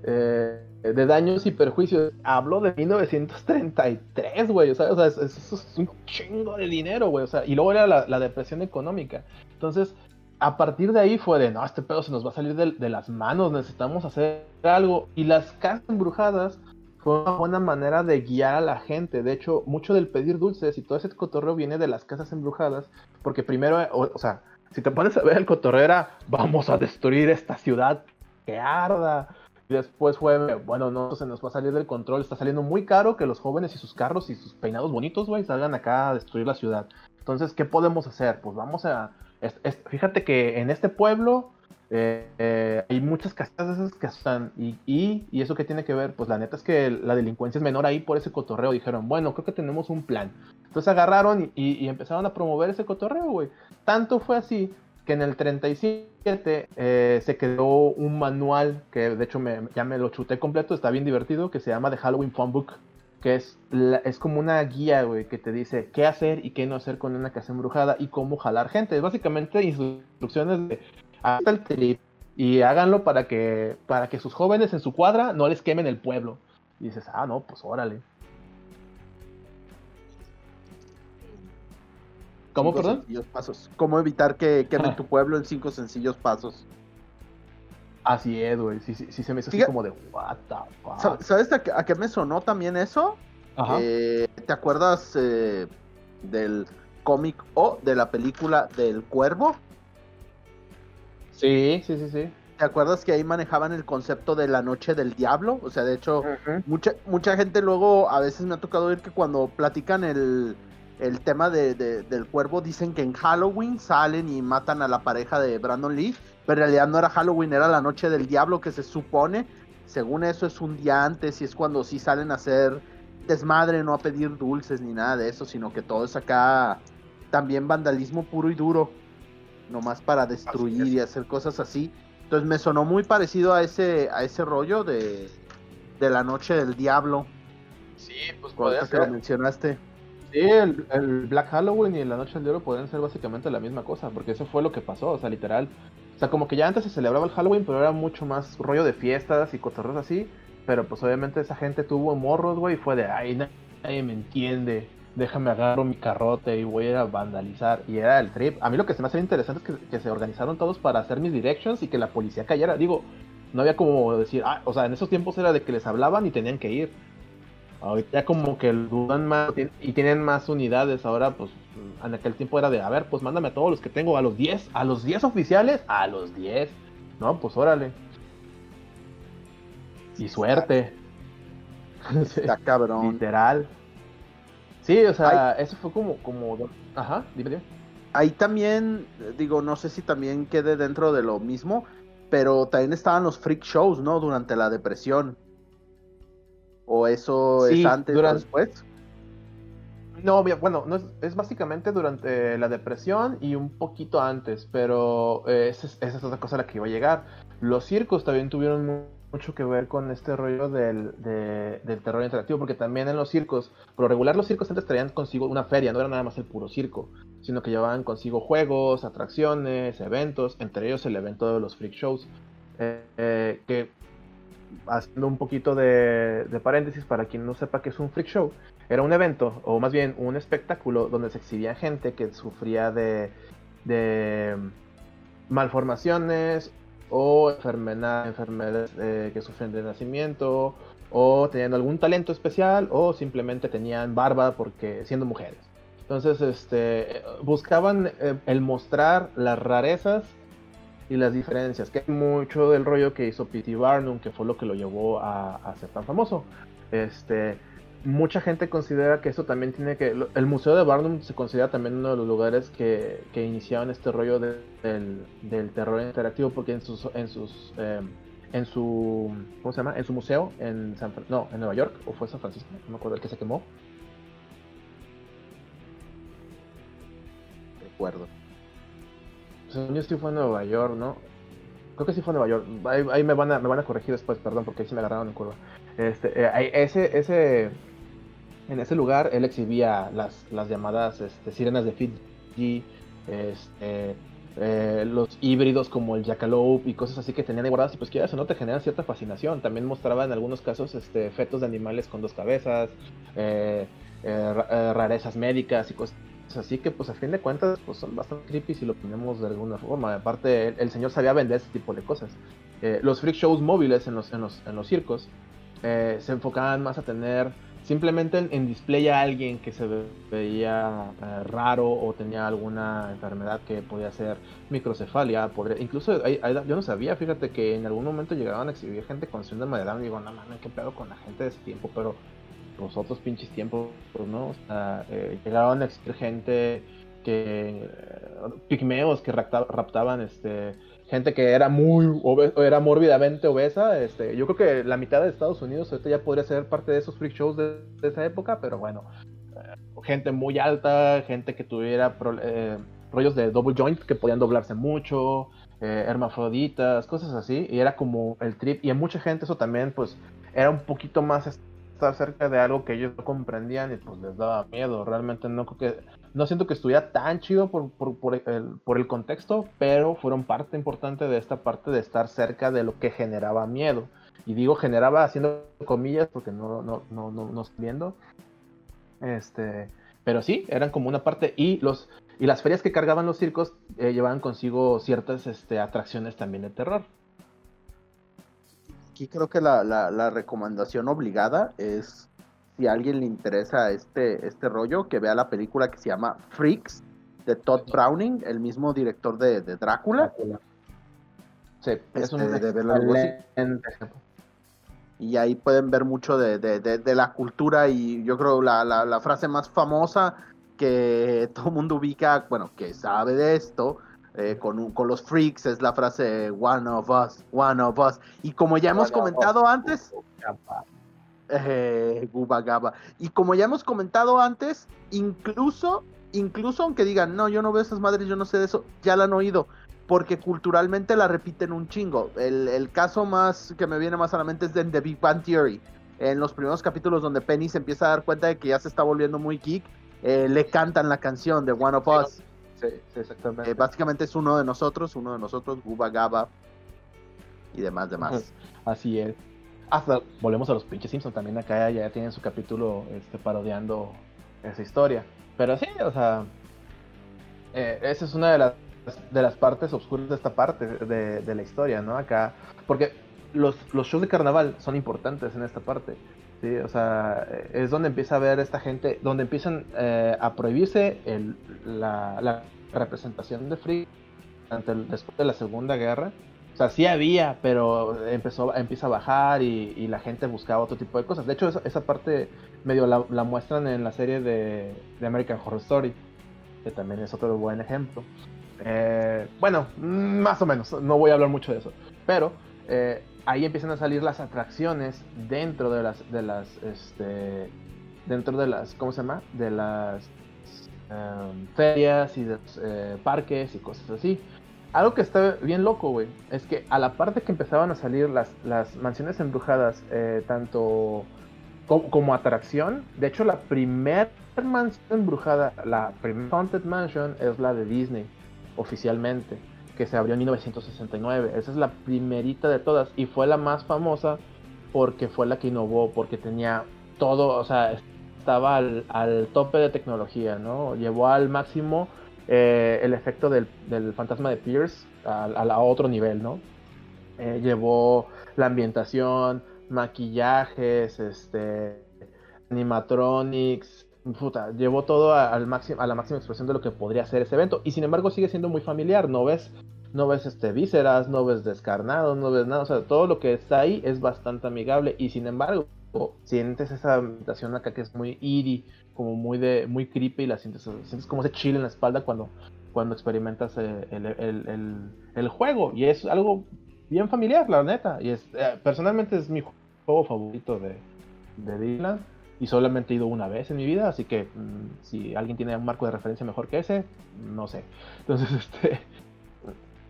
eh, de daños y perjuicios. Hablo de 1933, güey. O sea, o sea, es- es- eso es un chingo de dinero, güey. O sea, y luego era la, la depresión económica. Entonces, a partir de ahí fue de, no, este pedo se nos va a salir de, de las manos, necesitamos hacer algo. Y las casas embrujadas fue una buena manera de guiar a la gente. De hecho, mucho del pedir dulces y todo ese cotorreo viene de las casas embrujadas, porque primero, o, o sea, si te pones a ver el cotorreo era, vamos a destruir esta ciudad que arda. Y después fue, bueno, no, se nos va a salir del control, está saliendo muy caro que los jóvenes y sus carros y sus peinados bonitos, güey, salgan acá a destruir la ciudad. Entonces, ¿qué podemos hacer? Pues vamos a... fíjate que en este pueblo eh, eh, hay muchas casitas de esas que están. Y, y, y eso que tiene que ver, pues la neta es que la delincuencia es menor ahí por ese cotorreo. Dijeron, bueno, creo que tenemos un plan. Entonces agarraron y, y- empezaron a promover ese cotorreo, güey. Tanto fue así que en el 37 eh, se creó un manual que de hecho me, ya me lo chuté completo, está bien divertido, que se llama The Halloween Phone Book. Que es, es como una guía, güey, que te dice qué hacer y qué no hacer con una casa embrujada y cómo jalar gente. Es básicamente instrucciones de hasta el trip y háganlo para que para que sus jóvenes en su cuadra no les quemen el pueblo. Y dices, ah, no, pues órale. ¿Cómo, Cinco perdón? pasos. ¿Cómo evitar que quemen Ah. tu pueblo en cinco sencillos pasos? Así es, güey. Sí, sí, sí se me hizo así como de, what the fuck. Sa- ¿Sabes a qué, a qué me sonó también eso? Ajá. Eh, ¿Te acuerdas eh, del cómic o de la película del cuervo? Sí, sí, sí, sí. ¿Te acuerdas que ahí manejaban el concepto de la noche del diablo? O sea, de hecho, mucha, mucha gente luego a veces me ha tocado oír que cuando platican el, el tema de, de- del cuervo dicen que en Halloween salen y matan a la pareja de Brandon Lee, pero en realidad no era Halloween, era la noche del diablo que se supone, según eso es un día antes y es cuando sí salen a hacer desmadre, no a pedir dulces ni nada de eso, sino que todo es acá también vandalismo puro y duro, nomás para destruir y hacer cosas así. Entonces me sonó muy parecido a ese, a ese rollo de, de la noche del diablo, Sí, pues podría que lo ser. mencionaste. Sí, el, el Black Halloween y la Noche del Diablo podrían ser básicamente la misma cosa, porque eso fue lo que pasó, o sea, literal. O sea, como que ya antes se celebraba el Halloween, pero era mucho más rollo de fiestas y cotorreos así. Pero pues obviamente esa gente tuvo morros, güey, y fue de, ay, na- nadie me entiende, déjame agarro mi carrote y voy a ir a vandalizar. Y era el trip. A mí lo que se me hace interesante es que, que se organizaron todos para hacer mis directions y que la policía cayera. Digo, no había como decir, ah, o sea, en esos tiempos era de que les hablaban y tenían que ir. Ahorita como que dudan más y tienen más unidades. Ahora, pues, en aquel tiempo era de, a ver, pues mándame a todos los que tengo, a los 10, a los 10 oficiales, a los 10. No, pues órale. Y suerte. Está cabrón. Literal. Sí, o sea, eso fue como, como, ajá, dime, dime. Ahí también, eh, digo, no sé si también quede dentro de lo mismo, pero también estaban los freak shows, ¿no? Durante la depresión. ¿O eso Sí, es antes o durante- después? No, bueno, no es, es básicamente durante la depresión y un poquito antes, pero eh, esa, es, esa es otra cosa a la que iba a llegar. Los circos también tuvieron mucho que ver con este rollo del, de- del terror interactivo, porque también en los circos, por lo regular los circos antes traían consigo una feria, no era nada más el puro circo, sino que llevaban consigo juegos, atracciones, eventos, entre ellos el evento de los freak shows, eh, eh, que haciendo un poquito de, de paréntesis para quien no sepa qué es un freak show, era un evento, o más bien un espectáculo, donde se exhibía gente que sufría de, de malformaciones o enfermedad- enfermedades eh, que sufren de nacimiento, o tenían algún talento especial, o simplemente tenían barba porque siendo mujeres. Entonces, este, buscaban eh, el mostrar las rarezas y las diferencias, que mucho del rollo que hizo P.T. Barnum, que fue lo que lo llevó a, a ser tan famoso. Este, mucha gente considera que eso también tiene que... El Museo de Barnum se considera también uno de los lugares que, que iniciaron este rollo de- del, del terror interactivo porque en sus... En sus eh, en su ¿cómo se llama? En su museo en San no, en Nueva York o fue San Francisco, no me acuerdo el que se quemó. Recuerdo. Yo sí fue en Nueva York, ¿no? Creo que sí fue en Nueva York. Ahí, me, van a, me van a corregir después, perdón, porque ahí sí me agarraron en curva. Este, eh, ese, ese, en ese lugar él exhibía las, las llamadas este, sirenas de Fiji, este, eh, los híbridos como el Jackalope y cosas así que tenían ahí guardadas y pues quieras o no te generan cierta fascinación. También mostraba en algunos casos este, fetos de animales con dos cabezas, eh, eh, ra- rarezas médicas y cosas así que pues a fin de cuentas pues son bastante creepy si lo ponemos de alguna forma. Aparte el, el señor sabía vender ese tipo de cosas. Los freak shows móviles en los, en los, en los circos se enfocaban más a tener simplemente en, en display a alguien que se ve- veía eh, raro o tenía alguna enfermedad que podía ser microcefalia, podría, incluso hay- hay- yo no sabía, fíjate que en algún momento llegaban a exhibir gente con síndrome de Down y digo, no mames, qué pedo con la gente de ese tiempo, pero los otros pinches tiempos, pues, ¿no? O sea, eh, llegaron a exhibir gente que, eh, pigmeos que rapta- raptaban, este, gente que era muy obe- era mórbidamente obesa. Este, yo creo que la mitad de Estados Unidos ahorita ya podría ser parte de esos freak shows de, de esa época, pero bueno, eh, gente muy alta, gente que tuviera pro- eh, rollos de double joint que podían doblarse mucho, eh, hermafroditas, cosas así, y era como el trip. Y a mucha gente eso también, pues, era un poquito más estar cerca de algo que ellos no comprendían y pues les daba miedo. Realmente no creo que no siento que estuviera tan chido por, por, el, contexto, pero fueron parte importante de esta parte de estar cerca de lo que generaba miedo. Y digo generaba haciendo comillas porque no, no, no, no, no estoy viendo. Este, pero sí, eran como una parte. Y los y las ferias que cargaban los circos eh, llevaban consigo ciertas este, atracciones también de terror. Aquí creo que la, la recomendación obligada es si a alguien le interesa este, este rollo, que vea la película que se llama Freaks de Todd Browning, el mismo director de, de Drácula. Sí, es Este, un de excelente. Y ahí pueden ver mucho de, de- de- la cultura y yo creo la, la, la frase más famosa que todo el mundo ubica, bueno, que sabe de esto, eh, con, un- con los freaks, es la frase One of us, one of us. Y como ya hemos comentado antes, eh, Guba Gaba. Y como ya hemos comentado antes, incluso, incluso aunque digan, no, yo no veo esas madres, yo no sé de eso, ya la han oído. Porque culturalmente la repiten un chingo. El, el caso más que me viene más a la mente es de The Big Bang Theory. En los primeros capítulos donde Penny se empieza a dar cuenta de que ya se está volviendo muy geek, eh, le cantan la canción de One of Us. Sí, sí, exactamente. Eh, básicamente es uno de nosotros, uno de nosotros, Guba Gaba y demás, demás. Así es. Hasta volvemos a los pinches Simpsons también acá ya tienen su capítulo este, parodiando esa historia. Pero sí, o sea, eh, esa es una de las de las partes oscuras de esta parte de, de la historia, ¿no? Acá, porque los, los shows de carnaval son importantes en esta parte. Sí, o sea, es donde empieza a ver esta gente, donde empiezan eh, a prohibirse el- la, la representación de Free ante el- después de la Segunda Guerra. O sea, sí había, pero empezó, empieza a bajar y, la gente buscaba otro tipo de cosas. De hecho, esa, parte medio la, muestran en la serie de, American Horror Story, que también es otro buen ejemplo. Eh, bueno, más o menos, no voy a hablar mucho de eso. Pero eh, ahí empiezan a salir las atracciones dentro de las, de las, este, dentro de las, ¿cómo se llama? De las em, ferias y de los eh, parques y cosas así. Algo que está bien loco, güey, es que a la parte que empezaban a salir las, las mansiones embrujadas, eh, tanto como, atracción, de hecho la primer mansión embrujada, la primer Haunted Mansion es la de Disney, oficialmente, que se abrió en 1969. Esa es la primerita de todas y fue la más famosa porque fue la que innovó, porque tenía todo, o sea, estaba al, al tope de tecnología, ¿no? Llevó al máximo eh, el efecto del, fantasma de Pierce a, a otro nivel, ¿no? Eh, llevó la ambientación, maquillajes, este, animatronics, puta, llevó todo a, al máximo, a la máxima expresión de lo que podría ser ese evento. Y sin embargo sigue siendo muy familiar, ¿no ves? no ves este vísceras, no ves descarnados, no ves nada, o sea, todo lo que está ahí es bastante amigable y sin embargo sientes esa ambientación acá que es muy eerie, como muy de muy creepy, la sientes, sientes como ese chill en la espalda cuando, cuando experimentas eh, el, el- el- el juego y es algo bien familiar, la neta, y es eh, personalmente es mi juego favorito de, de Disneyland y solamente he ido una vez en mi vida, así que mm, si alguien tiene un marco de referencia mejor que ese, no sé. Entonces, este,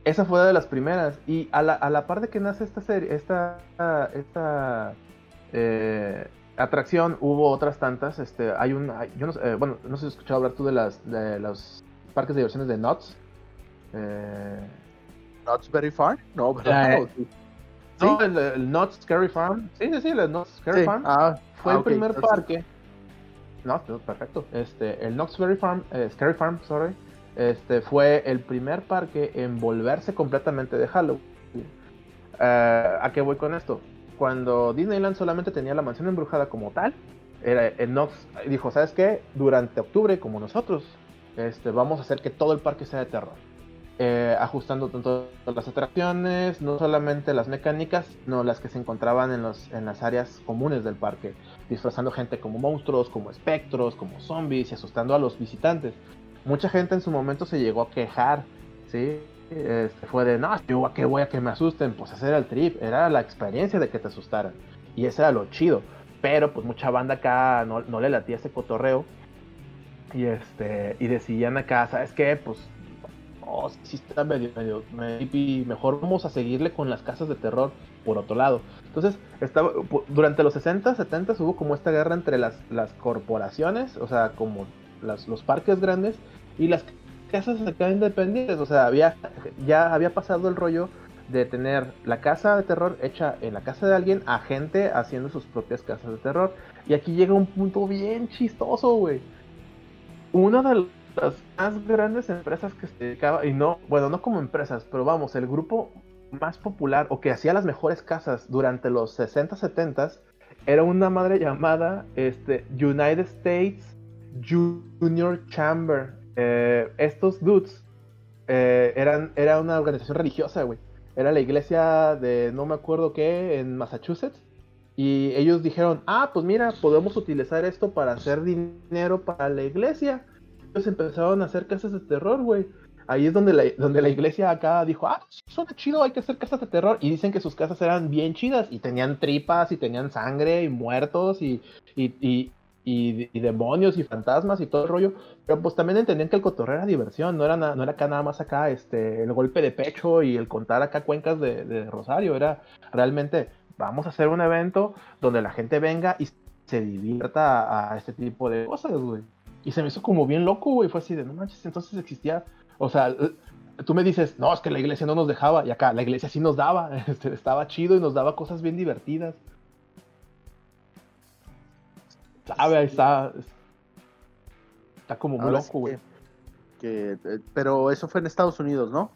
esa fue de las primeras. Y a la, a la par de que nace esta serie, esta, esta eh, atracción, hubo otras tantas. Este, hay un, hay- yo no, sé, eh, bueno, no sé si has escuchado hablar tú de las, de los parques de diversiones de Knott's. Eh, Not very far. No, ¿verdad? Ah, ¿O sí? no, el, el Knott's Scary Farm. Sí, sí, sí, el Knott's Scary Sí. Farm. Ah, Fue ah, el ok, primer entonces- parque. No, no, perfecto. Este, el Knott's Berry Farm, eh, Scary Farm, sorry. Este fue el primer parque en volverse completamente de Halloween. Eh, ¿A qué voy con esto? Cuando Disneyland solamente tenía la mansión embrujada como tal, era Knott's dijo, ¿sabes qué? Durante octubre, como nosotros, este, vamos a hacer que todo el parque sea de terror. Eh, ajustando tanto las atracciones, no solamente las mecánicas, no las que se encontraban en, los, en las áreas comunes del parque disfrazando gente como monstruos, como espectros, como zombies y asustando a los visitantes. Mucha gente en su momento se llegó a quejar, ¿sí? Este, fue de, no, yo a qué voy a que me asusten, pues era el trip, era la experiencia de que te asustaran. Y ese era lo chido. Pero pues mucha banda acá no, le latía ese cotorreo. Y este, y decían acá, ¿sabes qué? Pues, oh, sí está medio, medio, maybe mejor vamos a seguirle con las casas de terror por otro lado. Entonces, estaba, durante los 60, 70 hubo como esta guerra entre las, las corporaciones, o sea, como las- los parques grandes y las casas acá independientes. O sea, había, ya había pasado el rollo de tener la casa de terror hecha en la casa de alguien a gente haciendo sus propias casas de terror. Y aquí llega un punto bien chistoso, güey. Una de las más grandes empresas que se dedicaba, y no, bueno, no como empresas, pero vamos, el grupo más popular o que hacía las mejores casas durante los 60, 70 era una madre llamada este, United States Junior Chamber. Eh, estos dudes eh, eran, era una organización religiosa, güey. Era la iglesia de no me acuerdo qué en Massachusetts. Y ellos dijeron, ah, pues mira, podemos utilizar esto para hacer dinero para la iglesia. Ellos empezaron a hacer casas de terror, güey. Ahí es donde la, donde la iglesia acá dijo, ah, suena chido, hay que hacer casas de terror. Y dicen que sus casas eran bien chidas y tenían tripas y tenían sangre y muertos y, y, y, y- y demonios y fantasmas y todo el rollo. Pero pues también entendían que el cotorreo era diversión, no era, na- no era acá nada más acá este, el golpe de pecho y el contar acá cuencas de, de Rosario. Era realmente, vamos a hacer un evento donde la gente venga y se divierta a, este tipo de cosas, güey. Y se me hizo como bien loco, güey. Fue así de, no manches, entonces existía o sea, tú me dices, no, es que la iglesia no nos dejaba, y acá la iglesia sí nos daba, este, estaba chido y nos daba cosas bien divertidas. Sabe, ahí está. Está como muy Ahora loco, güey. que- que, eh, pero eso fue en Estados Unidos, ¿no?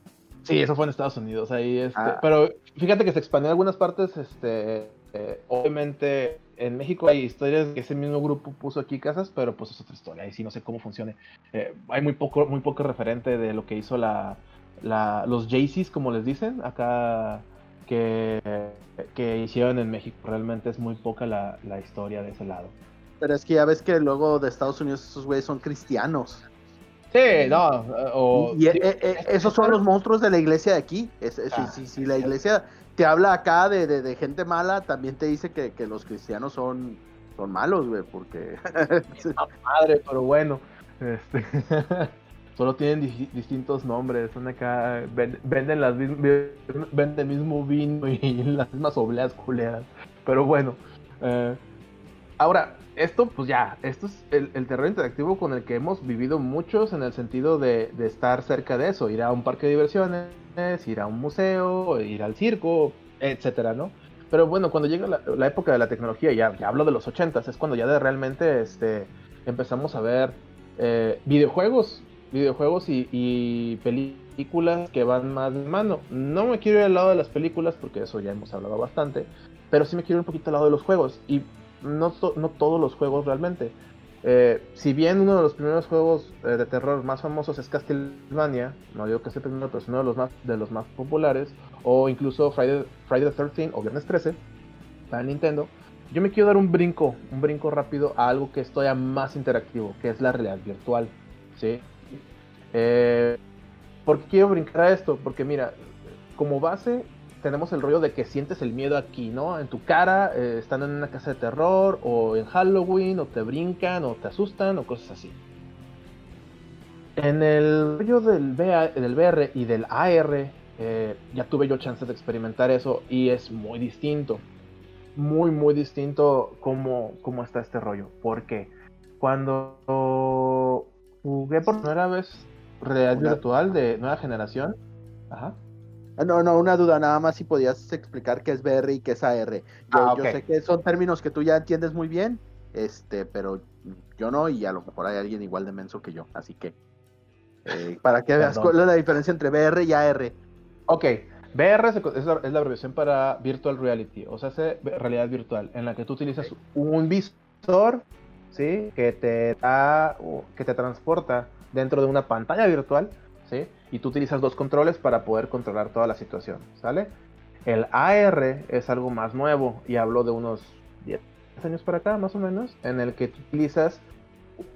Sí, eso fue en Estados Unidos, ahí este, Ah. pero fíjate que se expandió en algunas partes, este, eh, obviamente en México hay historias que ese mismo grupo puso aquí casas, pero pues es otra historia, ahí sí no sé cómo funcione. Eh, hay muy poco, muy poco referente de lo que hizo la, la los Jaycees, como les dicen, acá que, que hicieron en México. Realmente es muy poca la, la historia de ese lado. Pero es que ya ves que luego de Estados Unidos esos güeyes son cristianos. Sí, no, o- y eh, eh, eh, esos son los monstruos de la iglesia de aquí. Es- es- Ah. si, si la iglesia te habla acá de, de- de gente mala, también te dice que, que los cristianos son, son malos, güey, porque... madre, pero bueno. Este, solo tienen di- distintos nombres. Son acá. ven- venden las venden el mismo vino y las mismas obleas culeras. Pero bueno. eh, ahora, esto, pues ya. Esto es el, el terror interactivo con el que hemos vivido muchos en el sentido de, estar cerca de eso. Ir a un parque de diversiones, ir a un museo, ir al circo, etcétera, ¿no? Pero bueno, cuando llega la, época de la tecnología, ya, ya hablo de los 80s, es cuando ya realmente este, empezamos a ver eh, videojuegos, videojuegos y, y películas que van más de mano. No me quiero ir al lado de las películas porque eso ya hemos hablado bastante, pero sí me quiero ir un poquito al lado de los juegos y no, no todos los juegos realmente. eh, si bien uno de los primeros juegos eh, de terror más famosos es Castlevania, no digo que sea el primero, pero es uno de los más, de los más populares, o incluso Friday, Friday the 13 o Viernes 13 para Nintendo, yo me quiero dar un brinco, un brinco rápido a algo que es todavía más interactivo, que es la realidad virtual. ¿sí? Eh, ¿Por qué quiero brincar a esto? Porque mira, como base tenemos el rollo de que sientes el miedo aquí, ¿no? En tu cara, eh, estando en una casa de terror, o en Halloween, o te brincan, o te asustan, o cosas así. En el rollo del, VA del VR y del AR, eh, ya tuve yo chance de experimentar eso y es muy distinto. Muy, muy distinto cómo, cómo está este rollo. Porque cuando jugué por primera vez realidad virtual de nueva generación, ajá. Ah, No, no, una duda, nada más si podías explicar qué es VR y qué es AR. Yo, Ah, yo sé que son términos que tú ya entiendes muy bien, este, pero yo no, y a lo mejor hay alguien igual de menso que yo, así que eh, para que veas cuál es la diferencia entre VR y AR. Ok, VR es la, es la abreviación para Virtual Reality, o sea, es realidad virtual, en la que tú utilizas un visor, ¿sí? Que te da, uh, que te transporta dentro de una pantalla virtual, ¿sí? Y tú utilizas dos controles para poder controlar toda la situación, ¿sale? El AR es algo más nuevo y hablo de unos 10 años para acá, más o menos, en el que tú utilizas,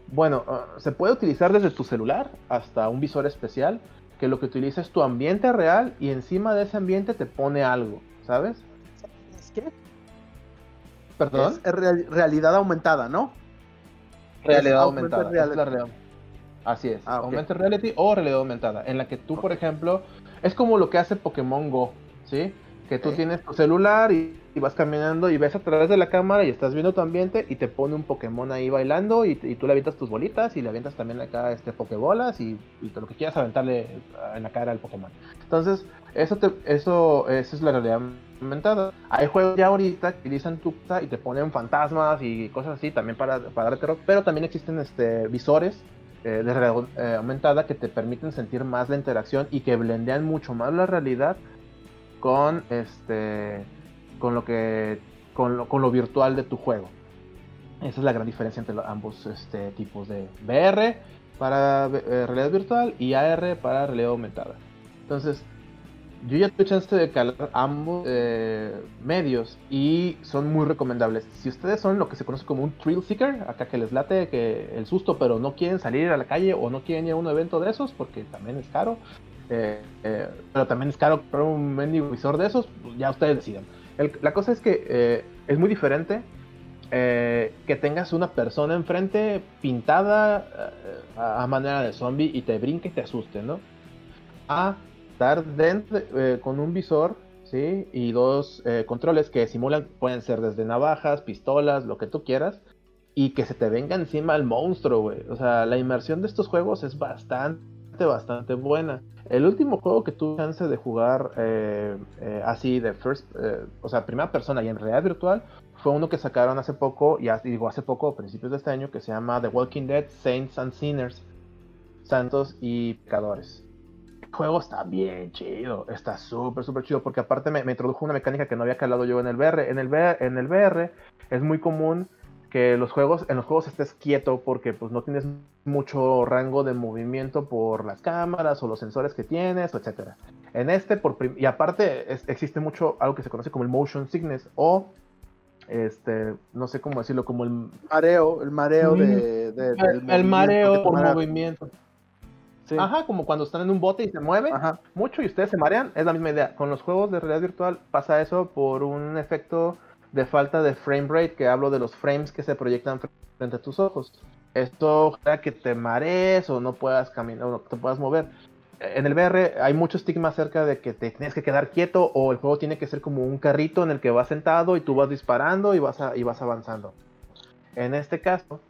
bueno, ah, se puede utilizar desde tu celular hasta un visor especial que lo que utiliza es tu ambiente real y encima de ese ambiente te pone algo, ¿sabes? ¿Es qué? Perdón. Es real- realidad aumentada, ¿no? realidad es aumentada. es la real- Así es. Ah. Augmented reality o realidad aumentada. En la que tú, por ejemplo, es como lo que hace Pokémon Go, ¿sí? Que tú tienes tu celular y, y vas caminando y ves a través de la cámara y estás viendo tu ambiente y te pone un Pokémon ahí bailando y, y tú le avientas tus bolitas y le avientas también acá este Pokébolas y, y todo lo que quieras aventarle en la cara al Pokémon. Entonces, eso, te, eso, eso es la realidad aumentada. Hay juegos ya ahorita que utilizan tu y te ponen fantasmas y cosas así también para, para dar terror, pero también existen este, visores eh, de realidad eh, aumentada que te permiten sentir más la interacción y que blendean mucho más la realidad con este con lo que con lo, con lo virtual de tu juego. Esa es la gran diferencia entre ambos este, tipos de VR para eh, realidad virtual y AR para realidad aumentada. Entonces, yo ya tuve chance de calar ambos eh, medios y son muy recomendables. Si ustedes son lo que se conoce como un thrill seeker, acá que les late que el susto, pero no quieren salir a la calle o no quieren ir a un evento de esos porque también es caro, eh, eh, pero también es caro comprar un mendigo visor de esos, pues ya ustedes decidan. La cosa es que es muy diferente eh, que tengas una persona enfrente pintada a, a manera de zombie y te brinque y te asuste, ¿no? A estar dentro eh, con un visor, ¿sí? Y dos eh, controles que simulan, pueden ser desde navajas, pistolas, lo que tú quieras, y que se te venga encima el monstruo, güey. O sea, la inmersión de estos juegos es bastante, bastante buena. El último juego que tuve chance de jugar eh, eh, así de first, eh, o sea, primera persona y en realidad virtual, fue uno que sacaron hace poco, ya digo hace poco, a principios de este año, que se llama The Walking Dead Saints and Sinners, Santos y Pecadores. Juego está bien chido, está súper, súper chido, porque aparte me, me introdujo una mecánica que no había calado yo en el VR. En el VR, en el VR es muy común que los juegos, en los juegos estés quieto porque pues no tienes mucho rango de movimiento por las cámaras o los sensores que tienes, etcétera. En este, por y aparte es- existe mucho algo que se conoce como el motion sickness o este, no sé cómo decirlo, como el, Mareo, el mareo de, el, el movimiento mareo por movimiento. Sí. Ajá, como cuando están en un bote y se mueve Ajá. mucho y ustedes se marean, es la misma idea. Con los juegos de realidad virtual pasa eso por un efecto de falta de frame rate, que hablo de los frames que se proyectan frente a tus ojos. Esto hará que te marees o no puedas caminar o no te puedas mover. En el VR hay mucho estigma acerca de que te tienes que quedar quieto o el juego tiene que ser como un carrito en el que vas sentado y tú vas disparando y vas, a- y vas avanzando. En este caso,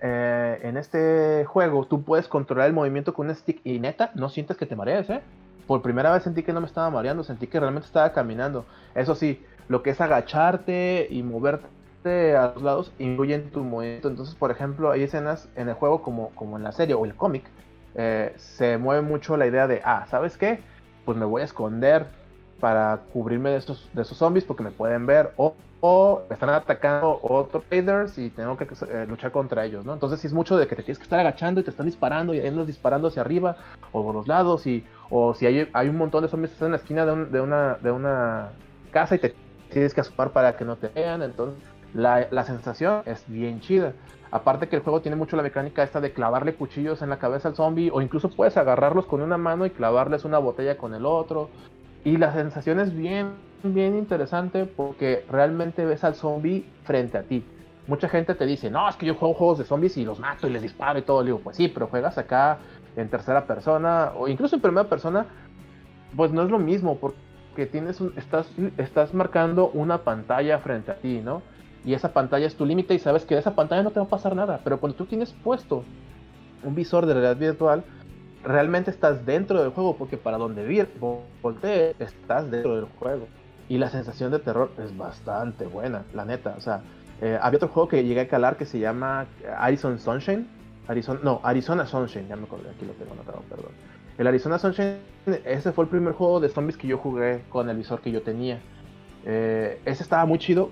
eh, en este juego tú puedes controlar el movimiento con un stick y neta, no sientes que te marees, ¿eh? Por primera vez sentí que no me estaba mareando, sentí que realmente estaba caminando. Eso sí, lo que es agacharte y moverte a los lados influye en tu movimiento. Entonces, por ejemplo, hay escenas en el juego como, como en la serie o el cómic, eh, se mueve mucho la idea de, ah, ¿sabes qué? Pues me voy a esconder para cubrirme de esos, de esos zombies porque me pueden ver o, o están atacando otros raiders y tengo que eh, luchar contra ellos, ¿no? Entonces sí es mucho de que te tienes que estar agachando y te están disparando y ellos disparando hacia arriba o por los lados y o si hay, hay un montón de zombies que están en la esquina de, un- de una, de una casa y te tienes que asomar para que no te vean, entonces la, la sensación es bien chida. Aparte que el juego tiene mucho la mecánica esta de clavarle cuchillos en la cabeza al zombie o incluso puedes agarrarlos con una mano y clavarles una botella con el otro. Y la sensación es bien, bien interesante porque realmente ves al zombie frente a ti. Mucha gente te dice, no, es que yo juego juegos de zombies y los mato y les disparo y todo. Le digo, pues sí, pero juegas acá en tercera persona o incluso en primera persona, pues no es lo mismo porque tienes un, estás, estás marcando una pantalla frente a ti, ¿no? Y esa pantalla es tu límite y sabes que de esa pantalla no te va a pasar nada. Pero cuando tú tienes puesto un visor de realidad virtual, realmente estás dentro del juego porque para donde voltees, estás dentro del juego. Y la sensación de terror es bastante buena, la neta. O sea, eh, había otro juego que llegué a calar que se llama Arizona Sunshine. Arizona, no, Arizona Sunshine, ya me acordé, aquí lo tengo anotado, perdón. El Arizona Sunshine, ese fue el primer juego de zombies que yo jugué con el visor que yo tenía. Eh, ese estaba muy chido.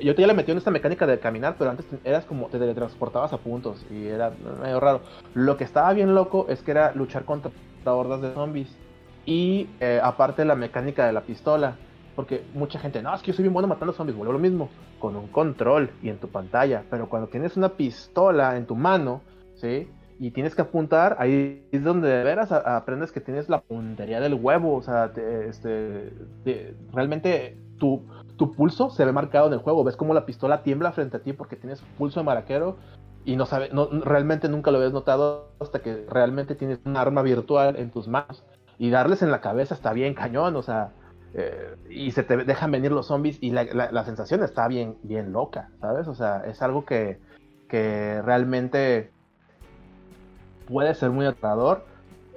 Yo te ya le metí en esta mecánica de caminar, pero antes te- eras como te teletransportabas a puntos y era medio raro. Lo que estaba bien loco es que era luchar contra hordas de zombies. Y eh, aparte la mecánica de la pistola. Porque mucha gente, no, es que yo soy bien bueno matando zombies. Vuelvo lo mismo, con un control y en tu pantalla. Pero cuando tienes una pistola en tu mano, ¿sí? Y tienes que apuntar, ahí es donde de veras aprendes que tienes la puntería del huevo. O sea, te- este, te- realmente tu, tu pulso se ve marcado en el juego. Ves como la pistola tiembla frente a ti porque tienes pulso de maraquero y no sabe, no, realmente nunca lo habías notado hasta que realmente tienes un arma virtual en tus manos. Y darles en la cabeza está bien cañón, o sea, eh, y se te dejan venir los zombies y la, la- la sensación está bien, bien loca, ¿sabes? O sea, es algo que, que realmente puede ser muy aterrador.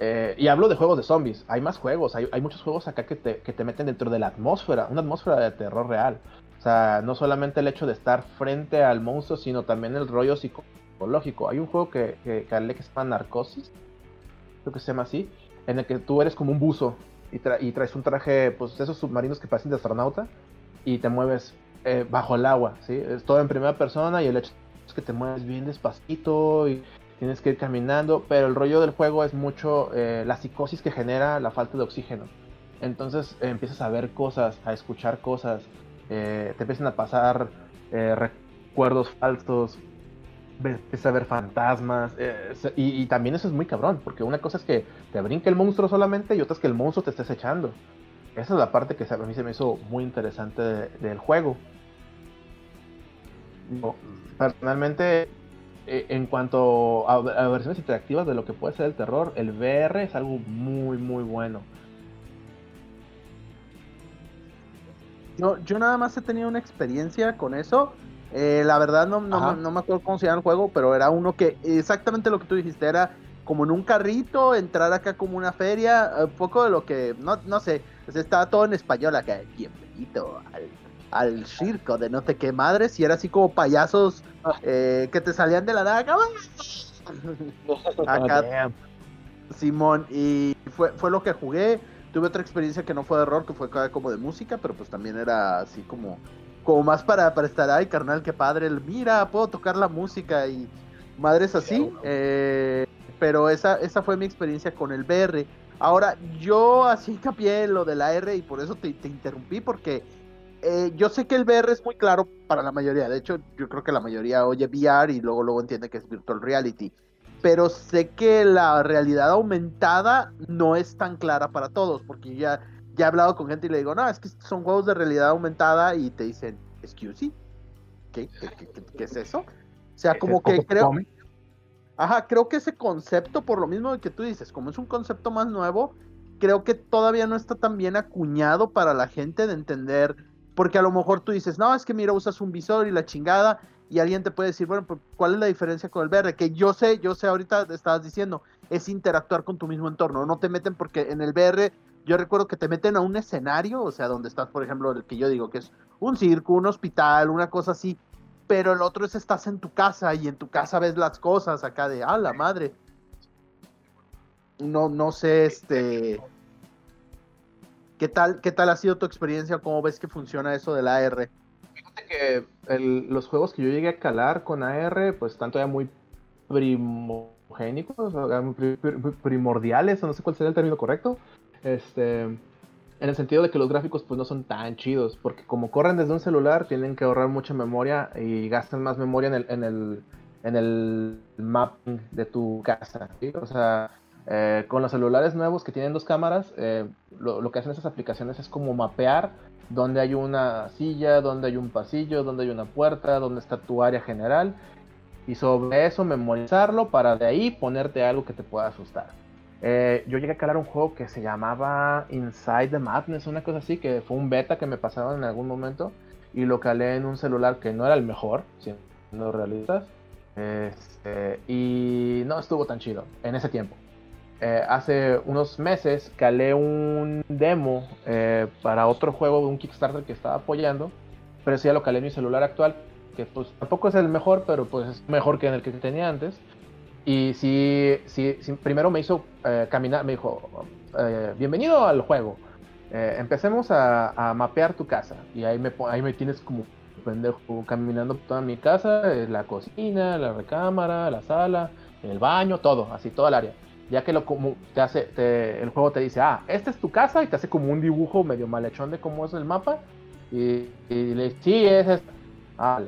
Eh, y hablo de juegos de zombies, hay más juegos, hay, muchos juegos acá que te, que te meten dentro de la atmósfera, una atmósfera de terror real. O sea, no solamente el hecho de estar frente al monstruo, sino también el rollo psicológico. Hay un juego que, que, que se llama Narcosis, creo que se llama así, en el que tú eres como un buzo y traes un traje, pues esos submarinos que parecen de astronauta, y te mueves eh, bajo el agua, ¿sí? Es todo en primera persona y el hecho es que te mueves bien despacito y tienes que ir caminando, pero el rollo del juego es mucho eh, la psicosis que genera la falta de oxígeno. Entonces eh, empiezas a ver cosas, a escuchar cosas, eh, te empiezan a pasar recuerdos falsos, empiezas a ver fantasmas, y, también eso es muy cabrón, porque una cosa es que te brinque el monstruo solamente y otra es que el monstruo te estés echando. Esa es la parte que a mí se me hizo muy interesante de- del juego. Personalmente, eh, en cuanto a, a versiones interactivas de lo que puede ser el terror, el VR es algo muy, muy bueno. Yo, yo nada más he tenido una experiencia con eso. Eh, la verdad no, no, no me acuerdo cómo se llama el juego, pero era uno que exactamente lo que tú dijiste, era como en un carrito, entrar acá como una feria, un poco de lo que, no, no sé, estaba todo en español acá, bienvenido al, al circo de no sé qué madres, y era así como payasos eh, que te salían de la nada, acá. Simón, y fue, fue lo que jugué. Tuve otra experiencia que no fue de error, que fue como de música, pero pues también era así como, como más para, para estar, ay carnal, qué padre, el, mira, puedo tocar la música y madres así. eh, pero esa, esa fue mi experiencia con el VR. Ahora, yo así capié lo de la R y por eso te, te interrumpí, porque eh, yo sé que el VR es muy claro para la mayoría. De hecho, yo creo que la mayoría oye VR y luego, luego entiende que es virtual reality pero sé que la realidad aumentada no es tan clara para todos, porque ya, ya he hablado con gente y le digo, no, es que son juegos de realidad aumentada y te dicen, excuse me, ¿qué, qué, qué, qué- es eso? O sea, como ¿Es que creo, ajá, creo que ese concepto, por lo mismo que tú dices, como es un concepto más nuevo, creo que todavía no está tan bien acuñado para la gente de entender, porque a lo mejor tú dices, no, es que mira, usas un visor y la chingada, y alguien te puede decir, bueno, pues, ¿cuál es la diferencia con el VR? Que yo sé, yo sé, ahorita estabas diciendo, es interactuar con tu mismo entorno, no te meten porque en el VR, yo recuerdo que te meten a un escenario, o sea, donde estás, por ejemplo, el que yo digo que es un circo, un hospital, una cosa así, pero el otro es estás en tu casa y en tu casa ves las cosas acá de, ah, la madre. No, no sé, este... ¿Qué tal, ¿Qué tal ha sido tu experiencia? ¿Cómo ves que funciona eso del AR? Fíjate que los juegos que yo llegué a calar con AR, pues tanto ya muy primogénicos, primordiales, o no sé cuál sería el término correcto. Este, en el sentido de que los gráficos pues no son tan chidos, porque como corren desde un celular, tienen que ahorrar mucha memoria y gastan más memoria en el, en el, en el mapping de tu casa. O sea, eh, con los celulares nuevos que tienen dos cámaras, eh, lo, que hacen esas aplicaciones es como mapear dónde hay una silla, dónde hay un pasillo, dónde hay una puerta, dónde está tu área general. Y sobre eso memorizarlo para de ahí ponerte algo que te pueda asustar. Eh, yo llegué a calar un juego que se llamaba Inside the Madness, una cosa así, que fue un beta que me pasaron en algún momento. Y lo calé en un celular que no era el mejor, siendo realistas. Este, y no estuvo tan chido en ese tiempo. Eh, hace unos meses calé un demo eh, para otro juego de un Kickstarter que estaba apoyando, pero sí ya lo calé en mi celular actual, que pues tampoco es el mejor, pero pues es mejor que en el que tenía antes. Y sí, sí, sí, primero me hizo eh, caminar, me dijo, eh, bienvenido al juego. Eh, empecemos a, a mapear tu casa. Y ahí me, ahí me tienes como pendejo caminando toda mi casa, eh, la cocina, la recámara, la sala, el baño, todo, así, toda el área. Ya que lo te hace, el juego te dice, ah, esta es tu casa y te hace como un dibujo medio malhechón de cómo es el mapa. Y, y le sí, es esta. Vale.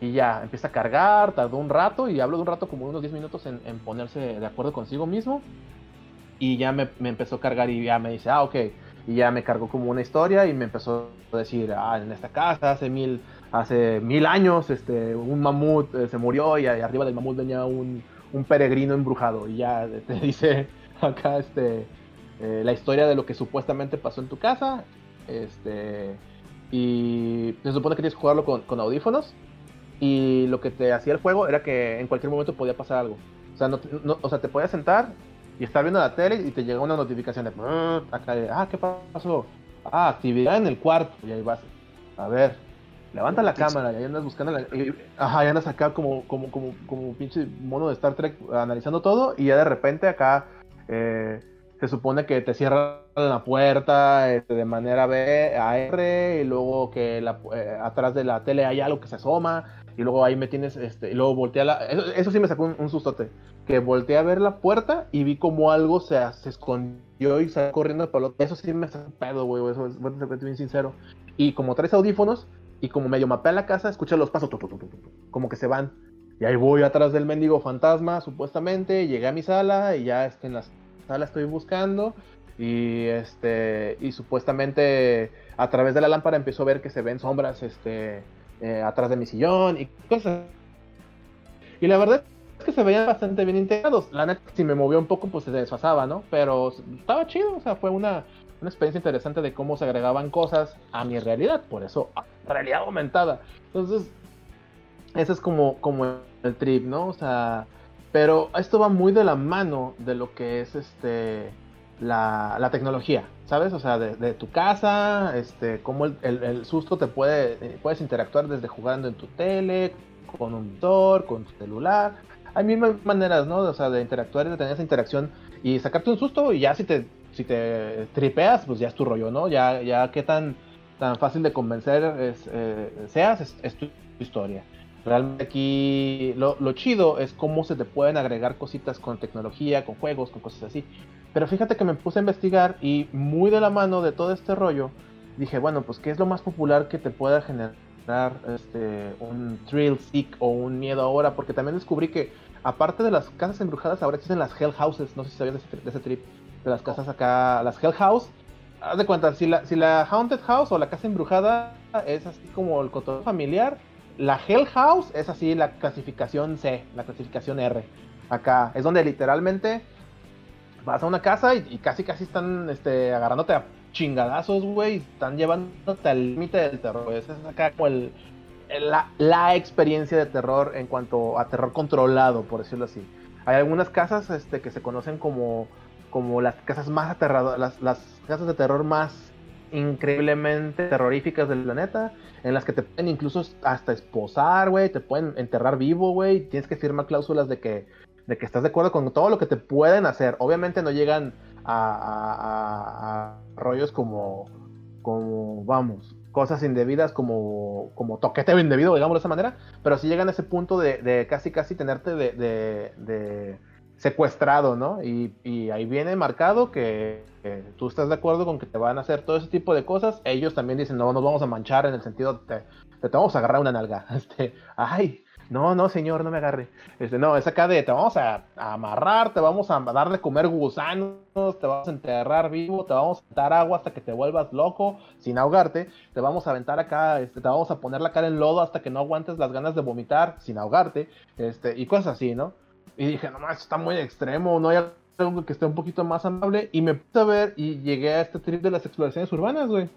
Y ya, empieza a cargar, tardó un rato y hablo de un rato como unos 10 minutos en, ponerse de acuerdo consigo mismo. Y ya me, me empezó a cargar y ya me dice, ah, ok. Y ya me cargó como una historia y me empezó a decir, ah, en esta casa hace mil, hace mil años este, un mamut eh, se murió y arriba del mamut venía un, un peregrino embrujado. Y ya te dice acá este, eh, la historia de lo que supuestamente pasó en tu casa. Este, y se supone que tienes que jugarlo con, con audífonos. Y lo que te hacía el juego era que en cualquier momento podía pasar algo. O sea, no, no- o sea, te podías sentar y estar viendo la tele y te llega una notificación de "Ah", acá de, ah, ¿qué pasó? Ah, actividad en el cuarto. Y ahí vas. A ver, levanta la cámara y ahí andas buscando la, y- ajá, y andas acá como, como, como, como pinche mono de Star Trek analizando todo y ya de repente acá eh, se supone que te cierran la puerta este, de manera B, AR y luego que la, eh, atrás de la tele hay algo que se asoma y luego ahí me tienes, este, y luego volteé a la... Eso, eso sí me sacó un, un sustote, que volteé a ver la puerta y vi como algo se, se escondió y salió corriendo el. Eso sí me sacó un pedo, güey, eso es, voy a ser bien sincero. Y como traes audífonos y como medio mapea la casa, escucha los pasos, como que se van. Y ahí voy atrás del mendigo fantasma, supuestamente, llegué a mi sala y ya este, en la sala estoy buscando y este y supuestamente a través de la lámpara empiezo a ver que se ven sombras este eh, atrás de mi sillón y cosas. Y la verdad es que se veían bastante bien integrados. La neta si me movió un poco pues se desfasaba no pero estaba chido o sea fue una una experiencia interesante de cómo se agregaban cosas a mi realidad por eso a realidad aumentada entonces ese es como como el trip no o sea pero esto va muy de la mano de lo que es este la, la tecnología, ¿sabes? O sea, de, tu casa, este, cómo el, el- el susto te puede, eh, puedes interactuar desde jugando en tu tele, con un monitor, con tu celular. Hay mil ma- maneras, ¿no? O sea, de interactuar y de tener esa interacción y sacarte un susto y ya si te, si te tripeas, pues ya es tu rollo, ¿no? Ya, ya qué tan, tan fácil de convencer eh, seas, es, tu historia. Realmente aquí lo, chido es cómo se te pueden agregar cositas con tecnología, con juegos, con cosas así. Pero fíjate que me puse a investigar y muy de la mano de todo este rollo, dije, bueno, pues ¿qué es lo más popular que te pueda generar este, un thrill seek o un miedo ahora? Porque también descubrí que aparte de las casas embrujadas, ahora existen las hell houses, no sé si sabías de ese trip, de las casas acá, las hell house. Haz de cuenta, si la, si la haunted house o la casa embrujada es así como el cotorreo familiar, la Hell House es así la clasificación C, la clasificación R. Acá es donde literalmente vas a una casa y, y casi casi están este, agarrándote a chingadazos, güey, están llevándote al límite del terror. Esa es acá como el, el- la, la experiencia de terror en cuanto a terror controlado, por decirlo así. Hay algunas casas este, que se conocen como, como las casas más aterradoras, las, casas de terror más increíblemente terroríficas del planeta, en las que te pueden incluso hasta esposar, güey, te pueden enterrar vivo, güey, tienes que firmar cláusulas de que, de que estás de acuerdo con todo lo que te pueden hacer. Obviamente no llegan a, a- a- rollos como, como, vamos, cosas indebidas como, como toqueteo indebido, digamos de esa manera, pero si llegan a ese punto de, de casi, casi tenerte de, de- de secuestrado, ¿no? Y, ahí viene marcado que, que tú estás de acuerdo con que te van a hacer todo ese tipo de cosas, ellos también dicen, no, nos vamos a manchar en el sentido, de, te, te vamos a agarrar una nalga, este, ay, no, no, señor, no me agarre. Este, no, es acá de te vamos a, a amarrar, te vamos a dar de comer gusanos, te vamos a enterrar vivo, te vamos a dar agua hasta que te vuelvas loco, sin ahogarte, te vamos a aventar acá, este, te vamos a poner la cara en lodo hasta que no aguantes las ganas de vomitar, sin ahogarte, este, y cosas así, ¿no? Y dije, no, esto está muy extremo, no hay algo que esté un poquito más amable, y me puse a ver y llegué a este trip de las exploraciones urbanas, güey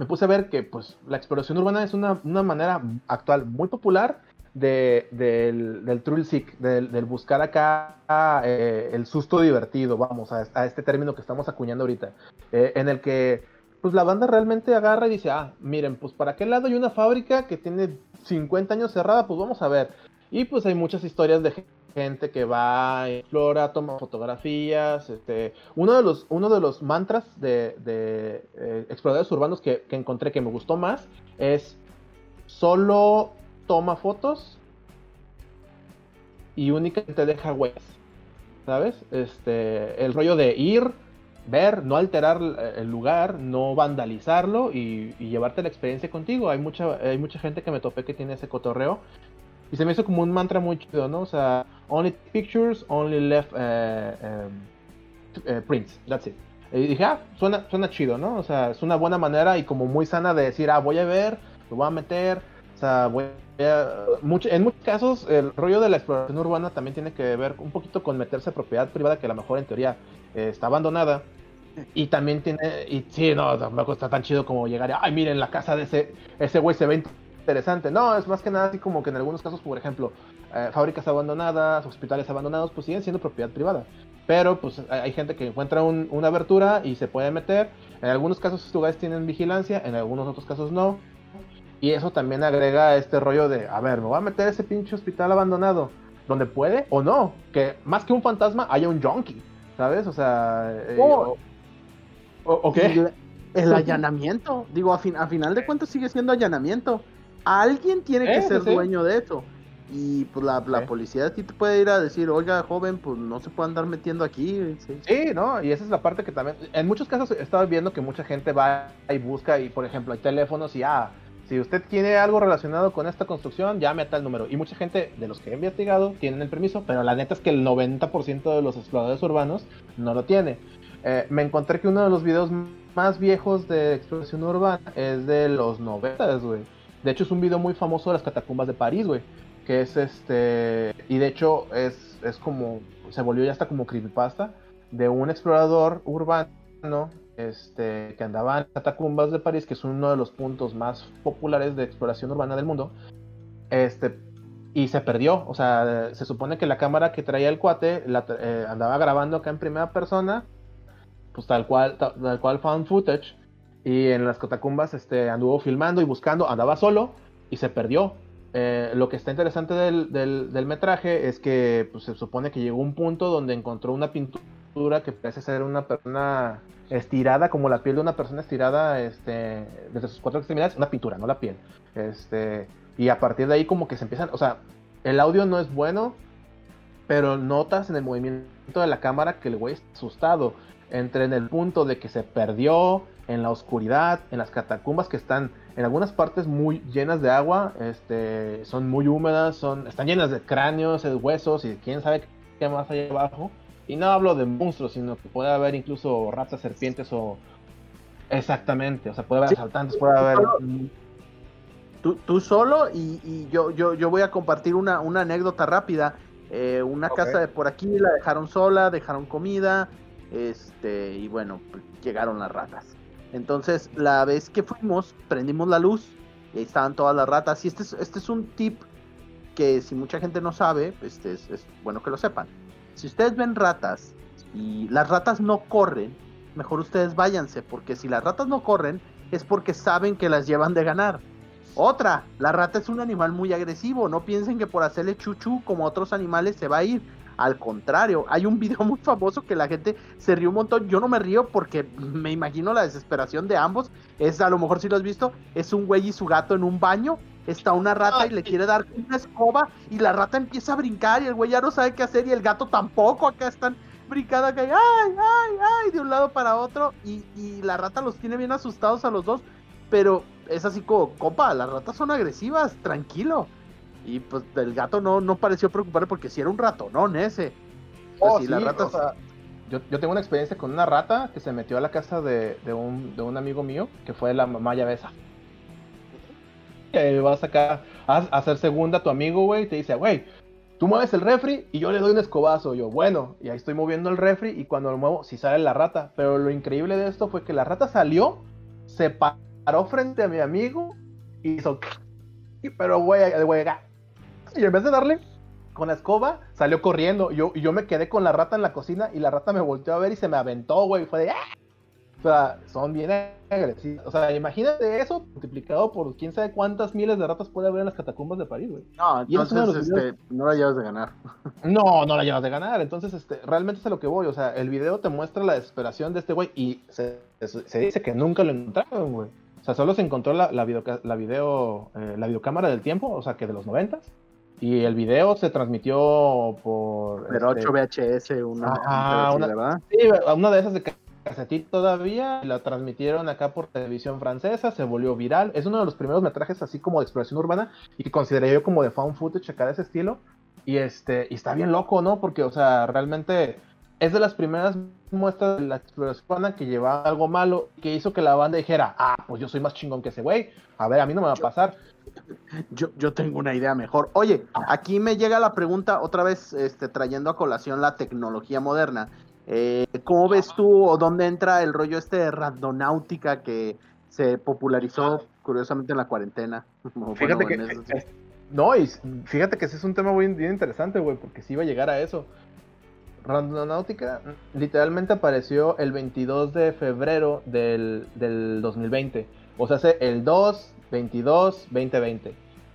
me puse a ver que pues la exploración urbana es una, una manera actual muy popular de, del, del thrill seek, del, buscar acá eh, el susto divertido, vamos, a, a este término que estamos acuñando ahorita, eh, en el que pues la banda realmente agarra y dice, ah, miren, pues para qué lado hay una fábrica que tiene 50 años cerrada, pues vamos a ver. Y pues hay muchas historias de gente que va, explora, toma fotografías. Este, uno, de los, uno de los mantras de, de eh, exploradores urbanos que, que encontré que me gustó más es solo toma fotos y únicamente deja huellas. ¿Sabes? Este, el rollo de ir, ver, no alterar eh, el lugar, no vandalizarlo y, y llevarte la experiencia contigo. Hay mucha, hay mucha gente que me topé que tiene ese cotorreo. Y se me hizo como un mantra muy chido, ¿no? O sea, only pictures, only left em, eh, prints, that's it. Y dije, ah, suena, suena chido, ¿no? O sea, es una buena manera y como muy sana de decir, ah, voy a ver, lo voy a meter, o sea, voy a... en muchos casos, el rollo de la exploración urbana también tiene que ver un poquito con meterse a propiedad privada que a lo mejor en teoría eh, está abandonada. Y también tiene, y sí, no, tampoco está tan chido como llegar y, ay, miren, la casa de ese, ese güey se ve interesante. No, es más que nada así como que en algunos casos, por ejemplo, eh, fábricas abandonadas, hospitales abandonados, pues siguen siendo propiedad privada. Pero pues hay gente que encuentra un- una abertura y se puede meter. En algunos casos estos lugares tienen vigilancia, en algunos otros casos no. Y eso también agrega este rollo de, a ver, me voy a meter a ese pinche hospital abandonado, donde puede o no, que más que un fantasma haya un junkie, ¿sabes? O sea, eh, Oh. o, o- ¿o qué? La- El allanamiento. Digo, a, fin, a final de cuentas sigue siendo allanamiento. Alguien tiene que Eh, ser sí, sí. dueño de eso. Y pues la, la Sí. policía sí te puede ir a decir, oiga, joven, pues no se puede andar metiendo aquí. sí. Sí, ¿no? Y esa es la parte que también, en muchos casos he estado viendo que mucha gente va y busca y, por ejemplo, hay teléfonos y, ah, si usted tiene algo relacionado con esta construcción, llame a tal número. Y mucha gente de los que he investigado tienen el permiso, pero la neta es que el 90% de los exploradores urbanos no lo tiene. Eh, me encontré que uno de los videos más viejos de exploración urbana es de los 90, güey. De hecho, es un video muy famoso de las catacumbas de París, güey. Que es este. Y de hecho, es, es como. Se volvió ya hasta como creepypasta. De un explorador urbano. Este. Que andaba en catacumbas de París. Que es uno de los puntos más populares de exploración urbana del mundo. Este. Y se perdió. O sea, se supone que la cámara que traía el cuate. La, eh, andaba grabando acá en primera persona. Pues tal cual. Tal, tal cual found footage. Y en las catacumbas este, anduvo filmando y buscando, andaba solo y se perdió. Eh, lo que está interesante del, del- metraje es que pues, se supone que llegó un punto donde encontró una pintura que parece ser una persona estirada, como la piel de una persona estirada este, desde sus cuatro extremidades, una pintura, no la piel. Este, y a partir de ahí como que se empiezan, o sea, el audio no es bueno, pero notas en el movimiento de la cámara que el güey está asustado. Entre en el punto de que se perdió en la oscuridad, en las catacumbas que están en algunas partes muy llenas de agua, este, son muy húmedas, son, están llenas de cráneos, de huesos y quién sabe qué más hay abajo. Y no hablo de monstruos, sino que puede haber incluso ratas, serpientes o... Exactamente, o sea, puede haber Sí. asaltantes, puede haber... Tú, tú solo y, y yo, yo, yo voy a compartir una, una anécdota rápida. Eh, una casa de por aquí la dejaron sola, dejaron comida, este, y bueno, pues, llegaron las ratas. Entonces, la vez que fuimos, prendimos la luz y ahí estaban todas las ratas. Y este es, este es un tip que si mucha gente no sabe, este es, es bueno que lo sepan. Si ustedes ven ratas y las ratas no corren, mejor ustedes váyanse, porque si las ratas no corren, es porque saben que las llevan de ganar. Otra, la rata es un animal muy agresivo. No piensen que por hacerle chuchu como otros animales se va a ir. Al contrario, hay un video muy famoso que la gente se rió un montón. Yo no me río porque me imagino la desesperación de ambos. Es a lo mejor si lo has visto, es un güey y su gato en un baño. Está una rata y le quiere dar una escoba y la rata empieza a brincar y el güey ya no sabe qué hacer y el gato tampoco. Acá están brincando acá, ay, ay, ay, de un lado para otro y, y la rata los tiene bien asustados a los dos. Pero es así como, copa, las ratas son agresivas, tranquilo. Y pues el gato no, no pareció preocuparle porque si era un ratonón ese. Oh, sí, o sea, yo, yo tengo una experiencia con una rata que se metió a la casa de, de un, de un amigo mío, que fue la mamá Yavesa. Que vas acá a, a hacer segunda a tu amigo, güey, y te dice, güey, tú mueves el refri y yo le doy un escobazo. Yo, bueno, y ahí estoy moviendo el refri y cuando lo muevo, sí sale la rata. Pero lo increíble de esto fue que la rata salió, se paró frente a mi amigo y hizo... Pero, güey, güey. Y en vez de darle con la escoba, salió corriendo. Yo, y yo me quedé con la rata en la cocina y la rata me volteó a ver y se me aventó, güey. Fue de... ¡ah! O sea, son bien agresivas. O sea, imagínate eso multiplicado por quién sabe cuántas miles de ratas puede haber en las catacumbas de París, güey. No, entonces este, no la llevas de ganar. No, no la llevas de ganar. Entonces, este, realmente es a lo que voy. O sea, el video te muestra la desesperación de este güey y se, se- se dice que nunca lo encontraron, güey. O sea, solo se encontró la, la, videoca- la video, eh, la videocámara del tiempo, o sea, que de los noventas. Y el video se transmitió por... Pero este, 8 VHS, una, así, una- ¿verdad? Sí, una de esas de casetito todavía, la transmitieron acá por televisión francesa, se volvió viral. Es uno de los primeros metrajes así como de exploración urbana y que consideré yo como de found footage acá de ese estilo. Y este, y está bien loco, ¿no? Porque, o sea, realmente es de las primeras muestras de la exploración urbana que llevaba algo malo, que hizo que la banda dijera, ah, pues yo soy más chingón que ese güey. A ver, a mí no me va a pasar. Yo, yo tengo una idea mejor. Oye, aquí me llega la pregunta, otra vez este, trayendo a colación la tecnología moderna. Eh, ¿Cómo ves tú o dónde entra el rollo este de randonáutica que se popularizó curiosamente en la cuarentena? Fíjate que. no, y fíjate que ese es un tema muy bien interesante, güey, porque sí iba a llegar a eso. Randonáutica literalmente apareció el 22 de febrero del, del 2020. O sea, hace el 2, 22, 2020.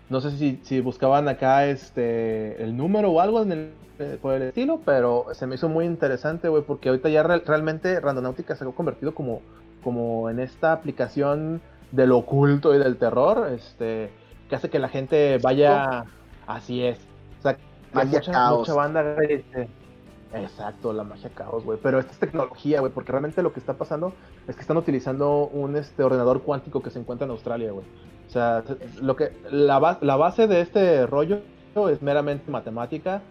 No sé si, si buscaban acá este el número o algo en el, eh, por el estilo, pero se me hizo muy interesante, güey, porque ahorita ya real- realmente Randonáutica se ha convertido como, como en esta aplicación del oculto y del terror, este, que hace que la gente vaya así es. O sea, que mucha, mucha banda dice, Exacto, la magia caos, güey. Pero esta es tecnología, güey, porque realmente lo que está pasando es que están utilizando un este ordenador cuántico que se encuentra en Australia, güey. O sea, lo que la, la base de este rollo es meramente matemática,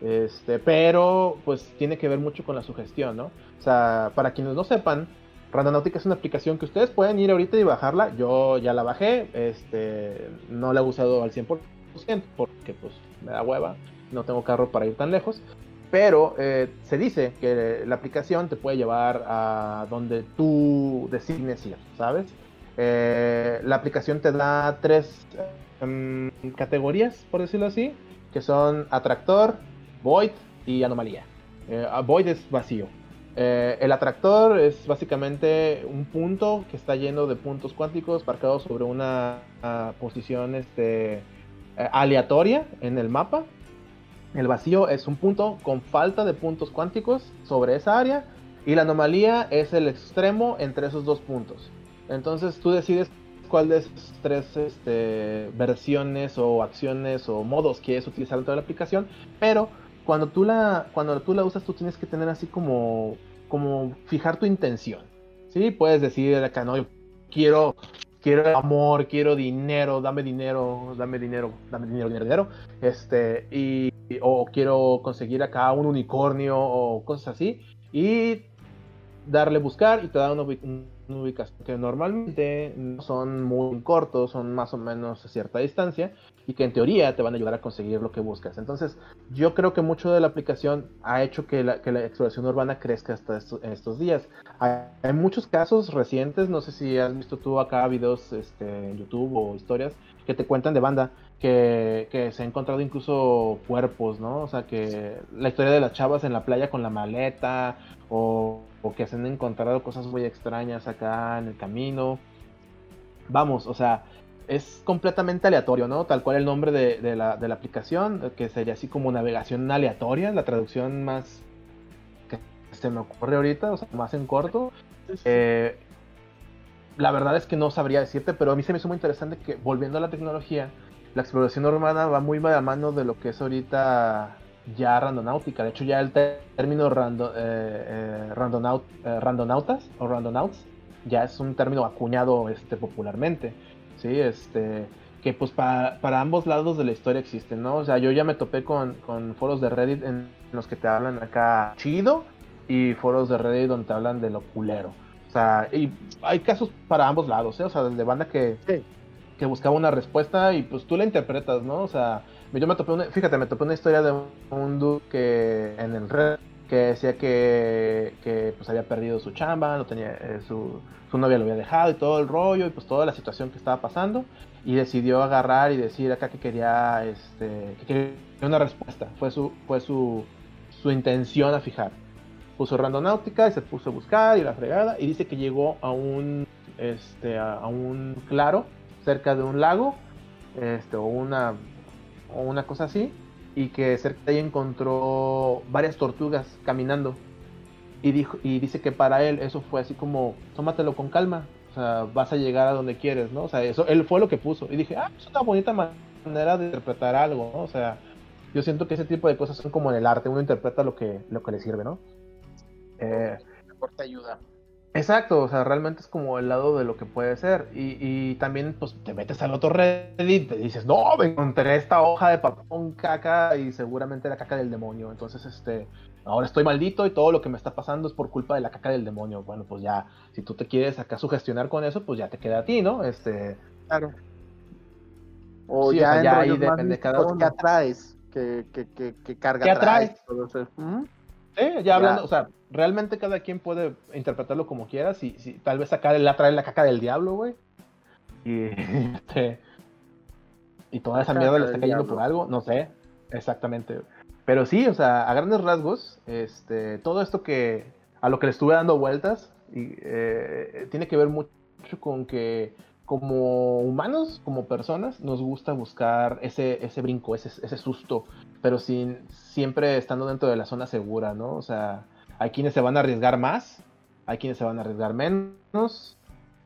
este, pero pues tiene que ver mucho con la sugestión, ¿no? O sea, para quienes no sepan, Randonautica es una aplicación que ustedes pueden ir ahorita y bajarla. Yo ya la bajé, este, no la he usado al 100% porque pues me da hueva, no tengo carro para ir tan lejos. Pero eh, se dice que la aplicación te puede llevar a donde tú designes ir, ¿sabes? Eh, la aplicación te da tres em, categorías, por decirlo así, que son atractor, void y anomalía. Eh, a void es vacío. El atractor es básicamente un punto que está lleno de puntos cuánticos marcados sobre una ah, posición este, aleatoria en el mapa. El vacío es un punto con falta de puntos cuánticos sobre esa área. Y la anomalía es el extremo entre esos dos puntos. Entonces tú decides cuál de esas tres este, versiones o acciones o modos quieres utilizar dentro de la aplicación. Pero cuando tú la, cuando tú la usas, tú tienes que tener así como, como fijar tu intención. ¿sí? Puedes decir acá, no, quiero, quiero amor, quiero dinero, dame dinero, dame dinero, dame dinero, dinero, dinero. Este, o quiero conseguir acá un unicornio o cosas así. Y darle buscar y te da una, ubi- una ubicación que normalmente no son muy cortos, son más o menos a cierta distancia y que en teoría te van a ayudar a conseguir lo que buscas. Entonces, yo creo que mucho de la aplicación ha hecho que la, que la exploración urbana crezca hasta en estos días. Hay, hay muchos casos recientes, no sé si has visto tú acá videos este, en YouTube o historias que te cuentan de banda que, que se ha encontrado incluso cuerpos, ¿no? O sea, que la historia de las chavas en la playa con la maleta o, o que se han encontrado cosas muy extrañas acá en el camino. Vamos, o sea, es completamente aleatorio, ¿no? Tal cual el nombre de, de la, de la aplicación, que sería así como navegación aleatoria, la traducción más que se me ocurre ahorita, o sea, más en corto. Eh, la verdad es que no sabría decirte, pero a mí se me hizo muy interesante que volviendo a la tecnología, la exploración urbana va muy de la mano de lo que es ahorita ya randonáutica. De hecho, ya el término rando, eh, eh, eh, randonautas o randonauts ya es un término acuñado este, popularmente. ¿sí? Este, que pues pa- para ambos lados de la historia existen, ¿no? O sea, yo ya me topé con, con foros de Reddit en los que te hablan acá chido y foros de Reddit donde te hablan de lo culero. O sea, y hay casos para ambos lados, ¿eh? O sea, de banda que. Que buscaba una respuesta y pues tú la interpretas, ¿no? O sea, yo me topé una, fíjate, me topé una historia de un dude que en el red que decía que, que pues había perdido su chamba, no tenía eh, su, su novia lo había dejado y todo el rollo y pues toda la situación que estaba pasando y decidió agarrar y decir acá que quería este que quería una respuesta, fue su fue su su intención a fijar. Puso randonáutica y se puso a buscar y la fregada y dice que llegó a un este a, a un claro cerca de un lago este o una o una cosa así y que cerca de ahí encontró varias tortugas caminando. Y dijo y dice que para él eso fue así como tómatelo con calma o sea vas a llegar a donde quieres no o sea eso él fue lo que puso. Y dije ah es una bonita manera de interpretar algo o sea yo siento que ese tipo de cosas son como en el arte uno interpreta lo que lo que le sirve no eh, ayuda. Exacto, o sea, realmente es como el lado de lo que puede ser. Y, y también, pues, te metes al otro Reddit, te dices, no, me encontré esta hoja de papón caca y seguramente era caca del demonio. Entonces, este, ahora estoy maldito y todo lo que me está pasando es por culpa de la caca del demonio. Bueno, pues ya, si tú te quieres acá sugestionar con eso, pues ya te queda a ti, ¿no? Este, Claro. O Sí, o ya, sea, en ya ahí depende cada místicos, ¿Qué uno. atraes? ¿Qué, qué, qué, qué carga ¿Qué atraes? traes? Todo Sí, ya hablando, o sea, realmente cada quien puede interpretarlo como quiera. Si, si tal vez acá le atrae la caca del diablo, güey. Y, este, y toda esa La mierda le está cayendo por algo, no sé. Exactamente. Pero sí, o sea, a grandes rasgos, este, todo esto que a lo que le estuve dando vueltas y, eh, tiene que ver mucho con que como humanos, como personas, nos gusta buscar ese, ese brinco, ese, ese susto, pero sin siempre estando dentro de la zona segura, ¿no? O sea, hay quienes se van a arriesgar más, hay quienes se van a arriesgar menos,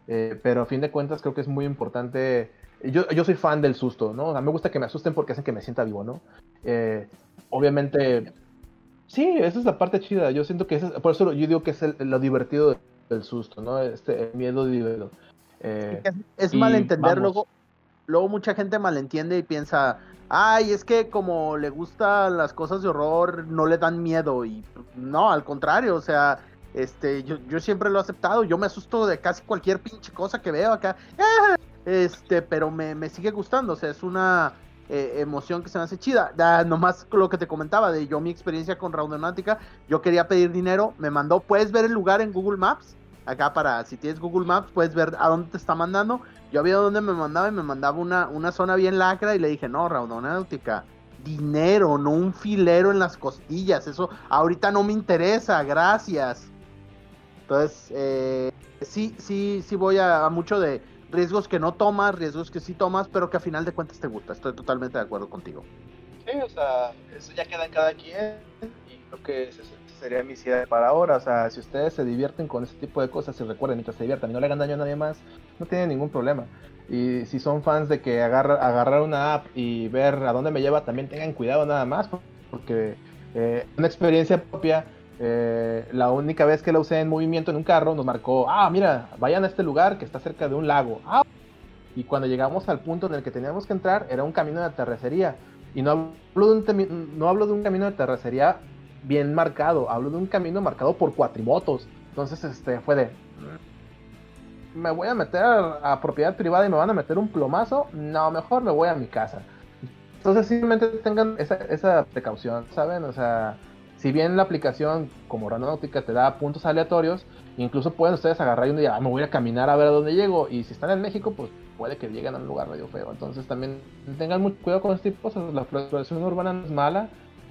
eh, pero a fin de cuentas creo que es muy importante. Yo, yo soy fan del susto, ¿no? O sea, me gusta que me asusten porque hacen que me sienta vivo, ¿no? Eh, obviamente, sí, esa es la parte chida. Yo siento que esa es- por eso yo digo que es el- lo divertido del susto, ¿no? Este el miedo divertido. Eh, Es, es y malentender, vamos. luego, luego mucha gente malentiende y piensa, ay, es que como le gustan las cosas de horror, no le dan miedo. Y no, al contrario, o sea, este, yo, yo siempre lo he aceptado, yo me asusto de casi cualquier pinche cosa que veo acá. Este, pero me, me sigue gustando, o sea, es una eh, emoción que se me hace chida. Ah, nomás lo que te comentaba de yo mi experiencia con Raudonáutica, yo quería pedir dinero, me mandó, puedes ver el lugar en Google Maps, acá para, si tienes Google Maps, puedes ver a dónde te está mandando. Yo había dónde me mandaba y me mandaba una, una zona bien lacra y le dije, no, Raudonáutica, dinero, no un filero en las costillas, eso ahorita no me interesa, gracias. Entonces, eh, sí, sí, sí voy a, mucho de riesgos que no tomas, riesgos que sí tomas, pero que a final de cuentas te gusta. Estoy totalmente de acuerdo contigo. Sí, o sea, eso ya queda en cada quien y creo que ese ese sería mi cierre para ahora. O sea, si ustedes se divierten con ese tipo de cosas y recuerden, mientras se diviertan y no le hagan daño a nadie más, no tienen ningún problema. Y si son fans de que agarra, agarrar una app y ver a dónde me lleva, también tengan cuidado nada más, porque eh, una experiencia propia, eh, la única vez que la usé en movimiento en un carro, nos marcó, ah, mira, vayan a este lugar que está cerca de un lago. Ah, y cuando llegamos al punto en el que teníamos que entrar, era un camino de terracería. Y no hablo de un, no hablo de un camino de terracería bien marcado, hablo de un camino marcado por cuatrimotos. Entonces, este, fue de, "Mm, me voy a meter a propiedad privada y me van a meter un plomazo. No, mejor me voy a mi casa. Entonces, simplemente tengan esa, esa precaución, ¿saben? O sea, si bien la aplicación como Randonáutica te da puntos aleatorios, incluso pueden ustedes agarrar y un día, "Ah, me voy a caminar a ver a dónde llego. Y si están en México, pues puede que lleguen a un lugar medio feo. Entonces también tengan mucho cuidado con este tipo. La exploración urbana no es mala,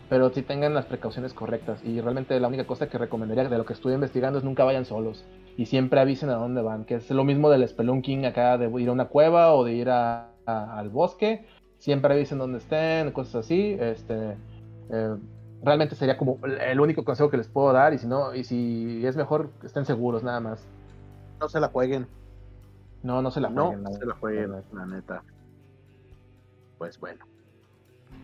pero sí tengan las precauciones correctas. Y realmente la única cosa que recomendaría de lo que estoy investigando es nunca vayan solos. y siempre avisen a dónde van, que es lo mismo del spelunking acá de ir a una cueva o de ir a- a- al bosque, siempre avisen dónde estén, cosas así, este, eh, realmente sería como el- único consejo que les puedo dar y si no, y si es mejor, estén seguros nada más, No se la jueguen. no, no se la no jueguen, la se la jueguen, la neta. Pues bueno.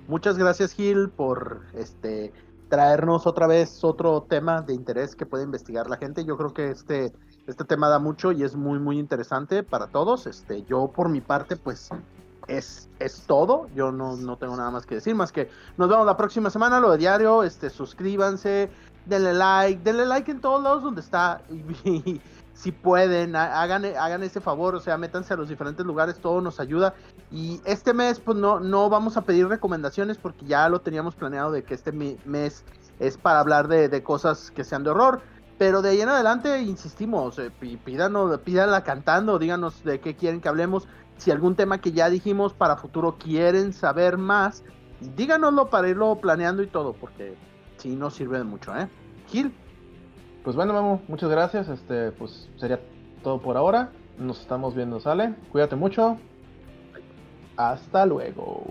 Muchas gracias, Gil, por este traernos otra vez otro tema de interés que puede investigar la gente. Yo creo que este, este tema da mucho y es muy, muy interesante para todos. Este, yo por mi parte, pues es, es todo. Yo no, no tengo nada más que decir, más que nos vemos la próxima semana, lo de diario. Este, suscríbanse, denle like, denle like en todos lados donde está. si pueden, ha- hagan, hagan ese favor, o sea, métanse a los diferentes lugares, todo nos ayuda. Y este mes, pues no, no vamos a pedir recomendaciones porque ya lo teníamos planeado de que este mes es para hablar de, de cosas que sean de horror. Pero de ahí en adelante, insistimos, eh, pídanos, pídanla cantando, díganos de qué quieren que hablemos. Si algún tema que ya dijimos para futuro quieren saber más, díganoslo para irlo planeando y todo, porque sí nos sirve de mucho, ¿eh? Gil, Pues bueno, Memo, muchas gracias. Este, pues sería todo por ahora. Nos estamos viendo, sale. Cuídate mucho. Hasta luego.